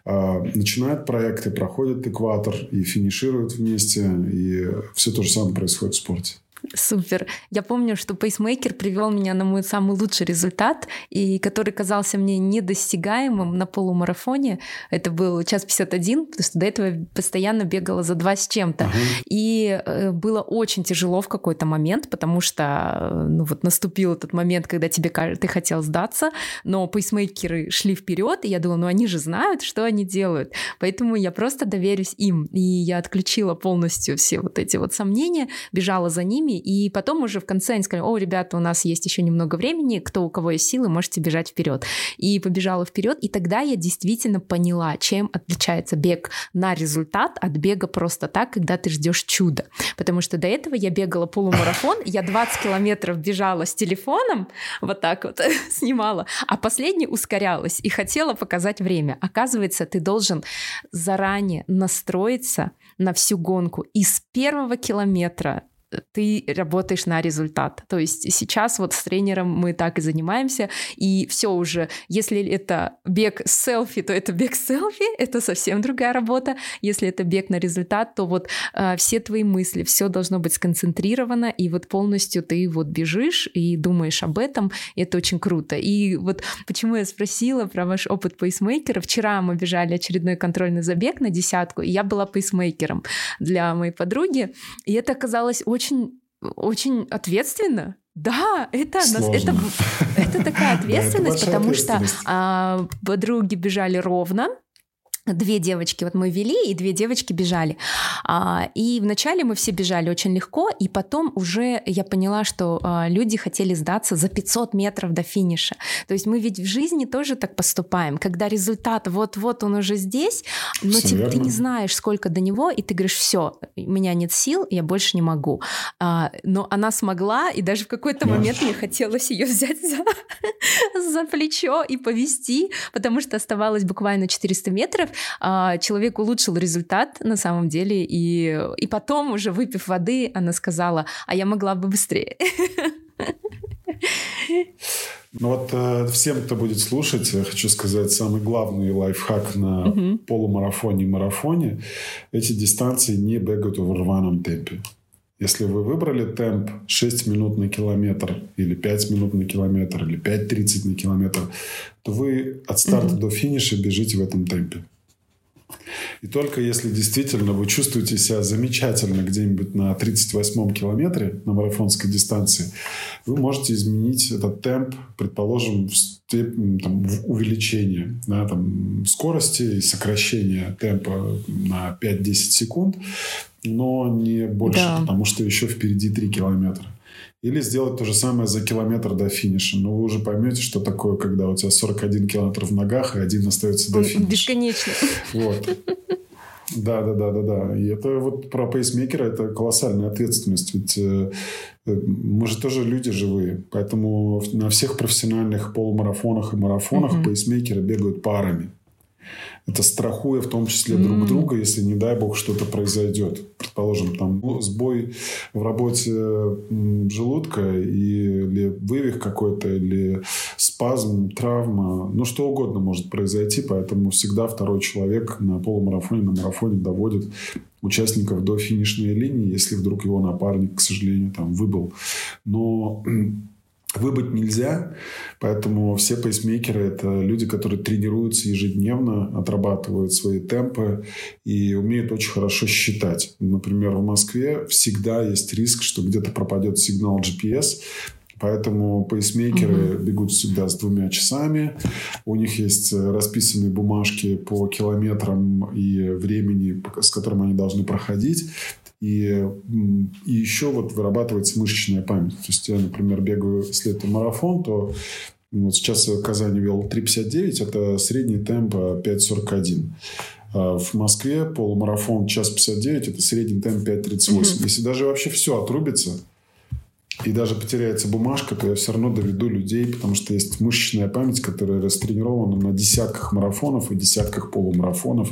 а, начинают проекты, проходят экватор и финишируют вместе. И все то же самое происходит в спорте. Супер. Я помню, что пейсмейкер привел меня на мой самый лучший результат, и который казался мне недостигаемым на полумарафоне. Это был час 51, потому что до этого я постоянно бегала за два с чем-то. Uh-huh. И э, было очень тяжело в какой-то момент, потому что э, ну, вот наступил этот момент, когда тебе ты хотел сдаться, но пейсмейкеры шли вперед, и я думала, ну они же знают, что они делают. Поэтому я просто доверюсь им. И я отключила полностью все вот эти вот сомнения, бежала за ними, ними, и потом уже в конце они сказали, о, ребята, у нас есть еще немного времени, кто у кого есть силы, можете бежать вперед. И побежала вперед, и тогда я действительно поняла, чем отличается бег на результат от бега просто так, когда ты ждешь чуда. Потому что до этого я бегала полумарафон, я 20 километров бежала с телефоном, вот так вот снимала, а последний ускорялась и хотела показать время. Оказывается, ты должен заранее настроиться на всю гонку. И с первого километра ты работаешь на результат. То есть сейчас вот с тренером мы так и занимаемся, и все уже, если это бег с селфи, то это бег с селфи, это совсем другая работа. Если это бег на результат, то вот э, все твои мысли, все должно быть сконцентрировано, и вот полностью ты вот бежишь и думаешь об этом, это очень круто. И вот почему я спросила про ваш опыт пейсмейкера. Вчера мы бежали очередной контрольный забег на десятку, и я была пейсмейкером для моей подруги, и это оказалось очень очень ответственно. Да, это, это, это такая ответственность, потому что а, подруги бежали ровно, Две девочки, вот мы вели, и две девочки бежали. А, и вначале мы все бежали очень легко, и потом уже я поняла, что а, люди хотели сдаться за 500 метров до финиша. То есть мы ведь в жизни тоже так поступаем, когда результат вот-вот он уже здесь, но ты, ты не знаешь, сколько до него, и ты говоришь, все, у меня нет сил, я больше не могу. А, но она смогла, и даже в какой-то момент мне хотелось ее взять за, за плечо и повести, потому что оставалось буквально 400 метров, человек улучшил результат на самом деле, и, и потом, уже выпив воды, она сказала, а я могла бы быстрее. Ну вот э, всем, кто будет слушать, я хочу сказать самый главный лайфхак на угу. полумарафоне и марафоне. Эти дистанции не бегают в рваном темпе. Если вы выбрали темп 6 минут на километр, или 5 минут на километр, или 5.30 на километр, то вы от старта угу. до финиша бежите в этом темпе. И только если действительно вы чувствуете себя замечательно где-нибудь на 38-м километре на марафонской дистанции, вы можете изменить этот темп, предположим, в, степень, там, в увеличение да, там, скорости и сокращение темпа на 5-10 секунд, но не больше, да. потому что еще впереди 3 километра. Или сделать то же самое за километр до финиша. Но вы уже поймете, что такое, когда у тебя 41 километр в ногах, и один остается до финиша. Бесконечно. Вот. Да, да, да, да, да. И это вот про пейсмейкера это колоссальная ответственность. Ведь э, мы же тоже люди живые. Поэтому на всех профессиональных полумарафонах и марафонах mm-hmm. пейсмейкеры бегают парами это страхуя в том числе mm. друг друга, если, не дай бог, что-то произойдет. Предположим, там ну, сбой в работе желудка или вывих какой-то, или спазм, травма, ну, что угодно может произойти, поэтому всегда второй человек на полумарафоне, на марафоне доводит участников до финишной линии, если вдруг его напарник, к сожалению, там выбыл. Но Выбыть нельзя, поэтому все пейсмейкеры – это люди, которые тренируются ежедневно, отрабатывают свои темпы и умеют очень хорошо считать. Например, в Москве всегда есть риск, что где-то пропадет сигнал GPS, Поэтому пейсмейкеры угу. бегут всегда с двумя часами. У них есть расписанные бумажки по километрам и времени, с которым они должны проходить. И, и еще вот вырабатывается мышечная память. То есть я, например, бегаю, если это марафон, то вот сейчас в Казани вел 3.59, это средний темп 5.41. А в Москве полумарафон час 59, это средний темп 5.38. Угу. Если даже вообще все отрубится, и даже потеряется бумажка, то я все равно доведу людей, потому что есть мышечная память, которая растренирована на десятках марафонов и десятках полумарафонов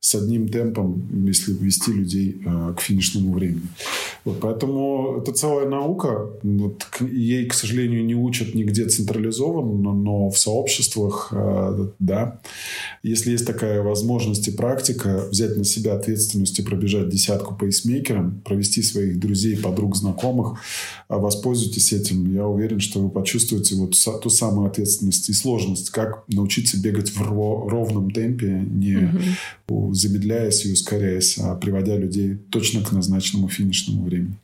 с одним темпом, если ввести людей э, к финишному времени. Вот, поэтому это целая наука. Вот, ей, к сожалению, не учат нигде централизованно, но в сообществах, э, да, если есть такая возможность и практика, взять на себя ответственность и пробежать десятку пейсмейкером, провести своих друзей, подруг, знакомых, э, воспользуйтесь этим. Я уверен, что вы почувствуете вот ту самую ответственность и сложность, как научиться бегать в ровном темпе, не угу замедляясь и ускоряясь, а приводя людей точно к назначенному финишному времени.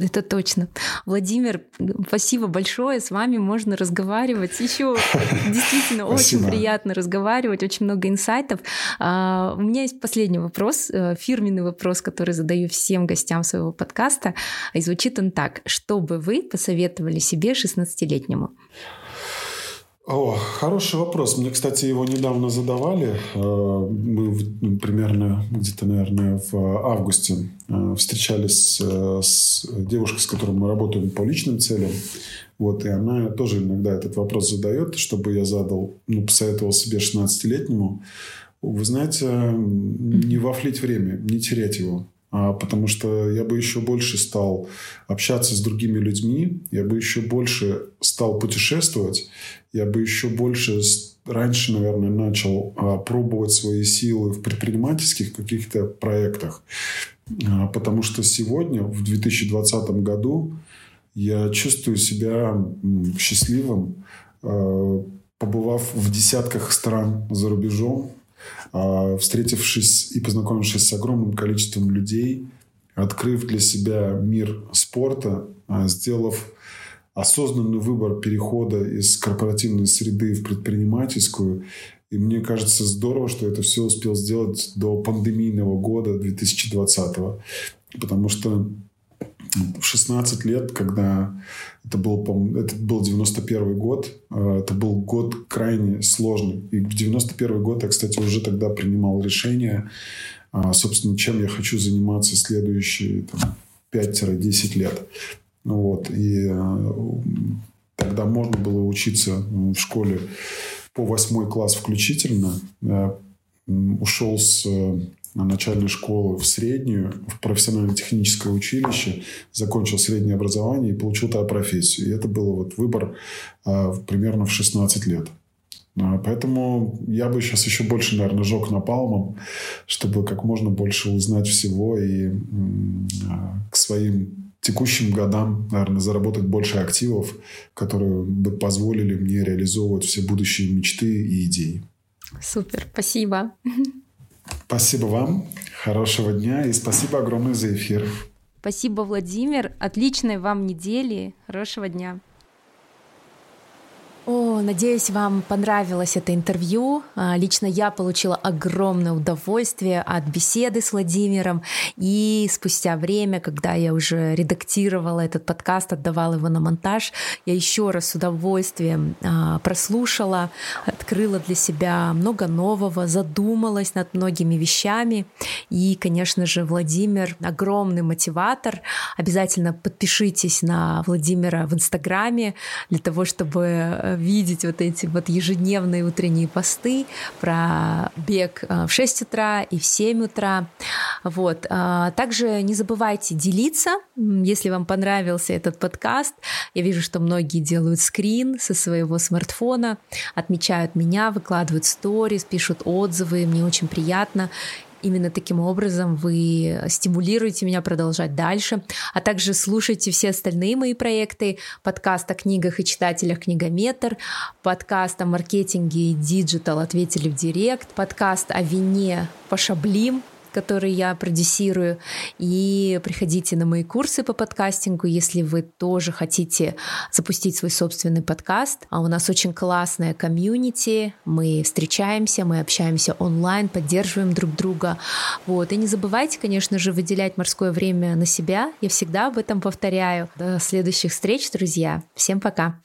Это точно. Владимир, спасибо большое. С вами можно разговаривать еще. Действительно, очень приятно разговаривать, очень много инсайтов. А, у меня есть последний вопрос, э, фирменный вопрос, который задаю всем гостям своего подкаста. И звучит он так. Что бы вы посоветовали себе 16-летнему? О, хороший вопрос. Мне, кстати, его недавно задавали. Э, мы ну, примерно где-то, наверное, в августе э, встречались э, с девушкой, с которой мы работаем по личным целям. Вот, и она тоже иногда этот вопрос задает, чтобы я задал, ну, посоветовал себе 16-летнему. Вы знаете, не вафлить время, не терять его. А, потому что я бы еще больше стал общаться с другими людьми, я бы еще больше стал путешествовать, я бы еще больше раньше, наверное, начал а, пробовать свои силы в предпринимательских каких-то проектах, а, потому что сегодня, в 2020 году, я чувствую себя счастливым, побывав в десятках стран за рубежом, встретившись и познакомившись с огромным количеством людей, открыв для себя мир спорта, а, сделав осознанный выбор перехода из корпоративной среды в предпринимательскую. И мне кажется здорово, что это все успел сделать до пандемийного года 2020. Потому что в 16 лет, когда это был, это был 91 год, э, это был год крайне сложный. И в 91 год я, кстати, уже тогда принимал решение, а, собственно, чем я хочу заниматься следующие там, 5-10 лет. Вот. И э, тогда можно было учиться в школе по восьмой класс включительно. Ушел с начальной школы в среднюю, в профессионально-техническое училище, закончил среднее образование и получил туда профессию. И это был вот выбор а, примерно в 16 лет. А, поэтому я бы сейчас еще больше, наверное, жег напалмом, чтобы как можно больше узнать всего и а, к своим текущим годам, наверное, заработать больше активов, которые бы позволили мне реализовывать все будущие мечты и идеи. Супер, спасибо. Спасибо вам, хорошего дня и спасибо огромное за эфир. Спасибо, Владимир. Отличной вам недели. Хорошего дня. О, надеюсь, вам понравилось это интервью. А, лично я получила огромное удовольствие от беседы с Владимиром. И спустя время, когда я уже редактировала этот подкаст, отдавала его на монтаж, я еще раз с удовольствием а, прослушала, открыла для себя много нового, задумалась над многими вещами. И, конечно же, Владимир огромный мотиватор. Обязательно подпишитесь на Владимира в Инстаграме для того, чтобы э, видеть вот эти вот ежедневные утренние посты про бег э, в 6 утра и в 7 утра. Вот. А, также не забывайте делиться, если вам понравился этот подкаст. Я вижу, что многие делают скрин со своего смартфона, отмечают меня, выкладывают сторис, пишут отзывы. Мне очень приятно. Именно таким образом вы стимулируете меня продолжать дальше, а также слушайте все остальные мои проекты, подкаст о книгах и читателях «Книгометр», подкаст о маркетинге и digital «Ответили в direct», подкаст о вине «Пошаблим», который я продюсирую. И приходите на мои курсы по подкастингу, если вы тоже хотите запустить свой собственный подкаст. А у нас очень классная комьюнити. Мы встречаемся, мы общаемся онлайн, поддерживаем друг друга. Вот. И не забывайте, конечно же, выделять морское время на себя. Я всегда об этом повторяю. До следующих встреч, друзья. Всем пока.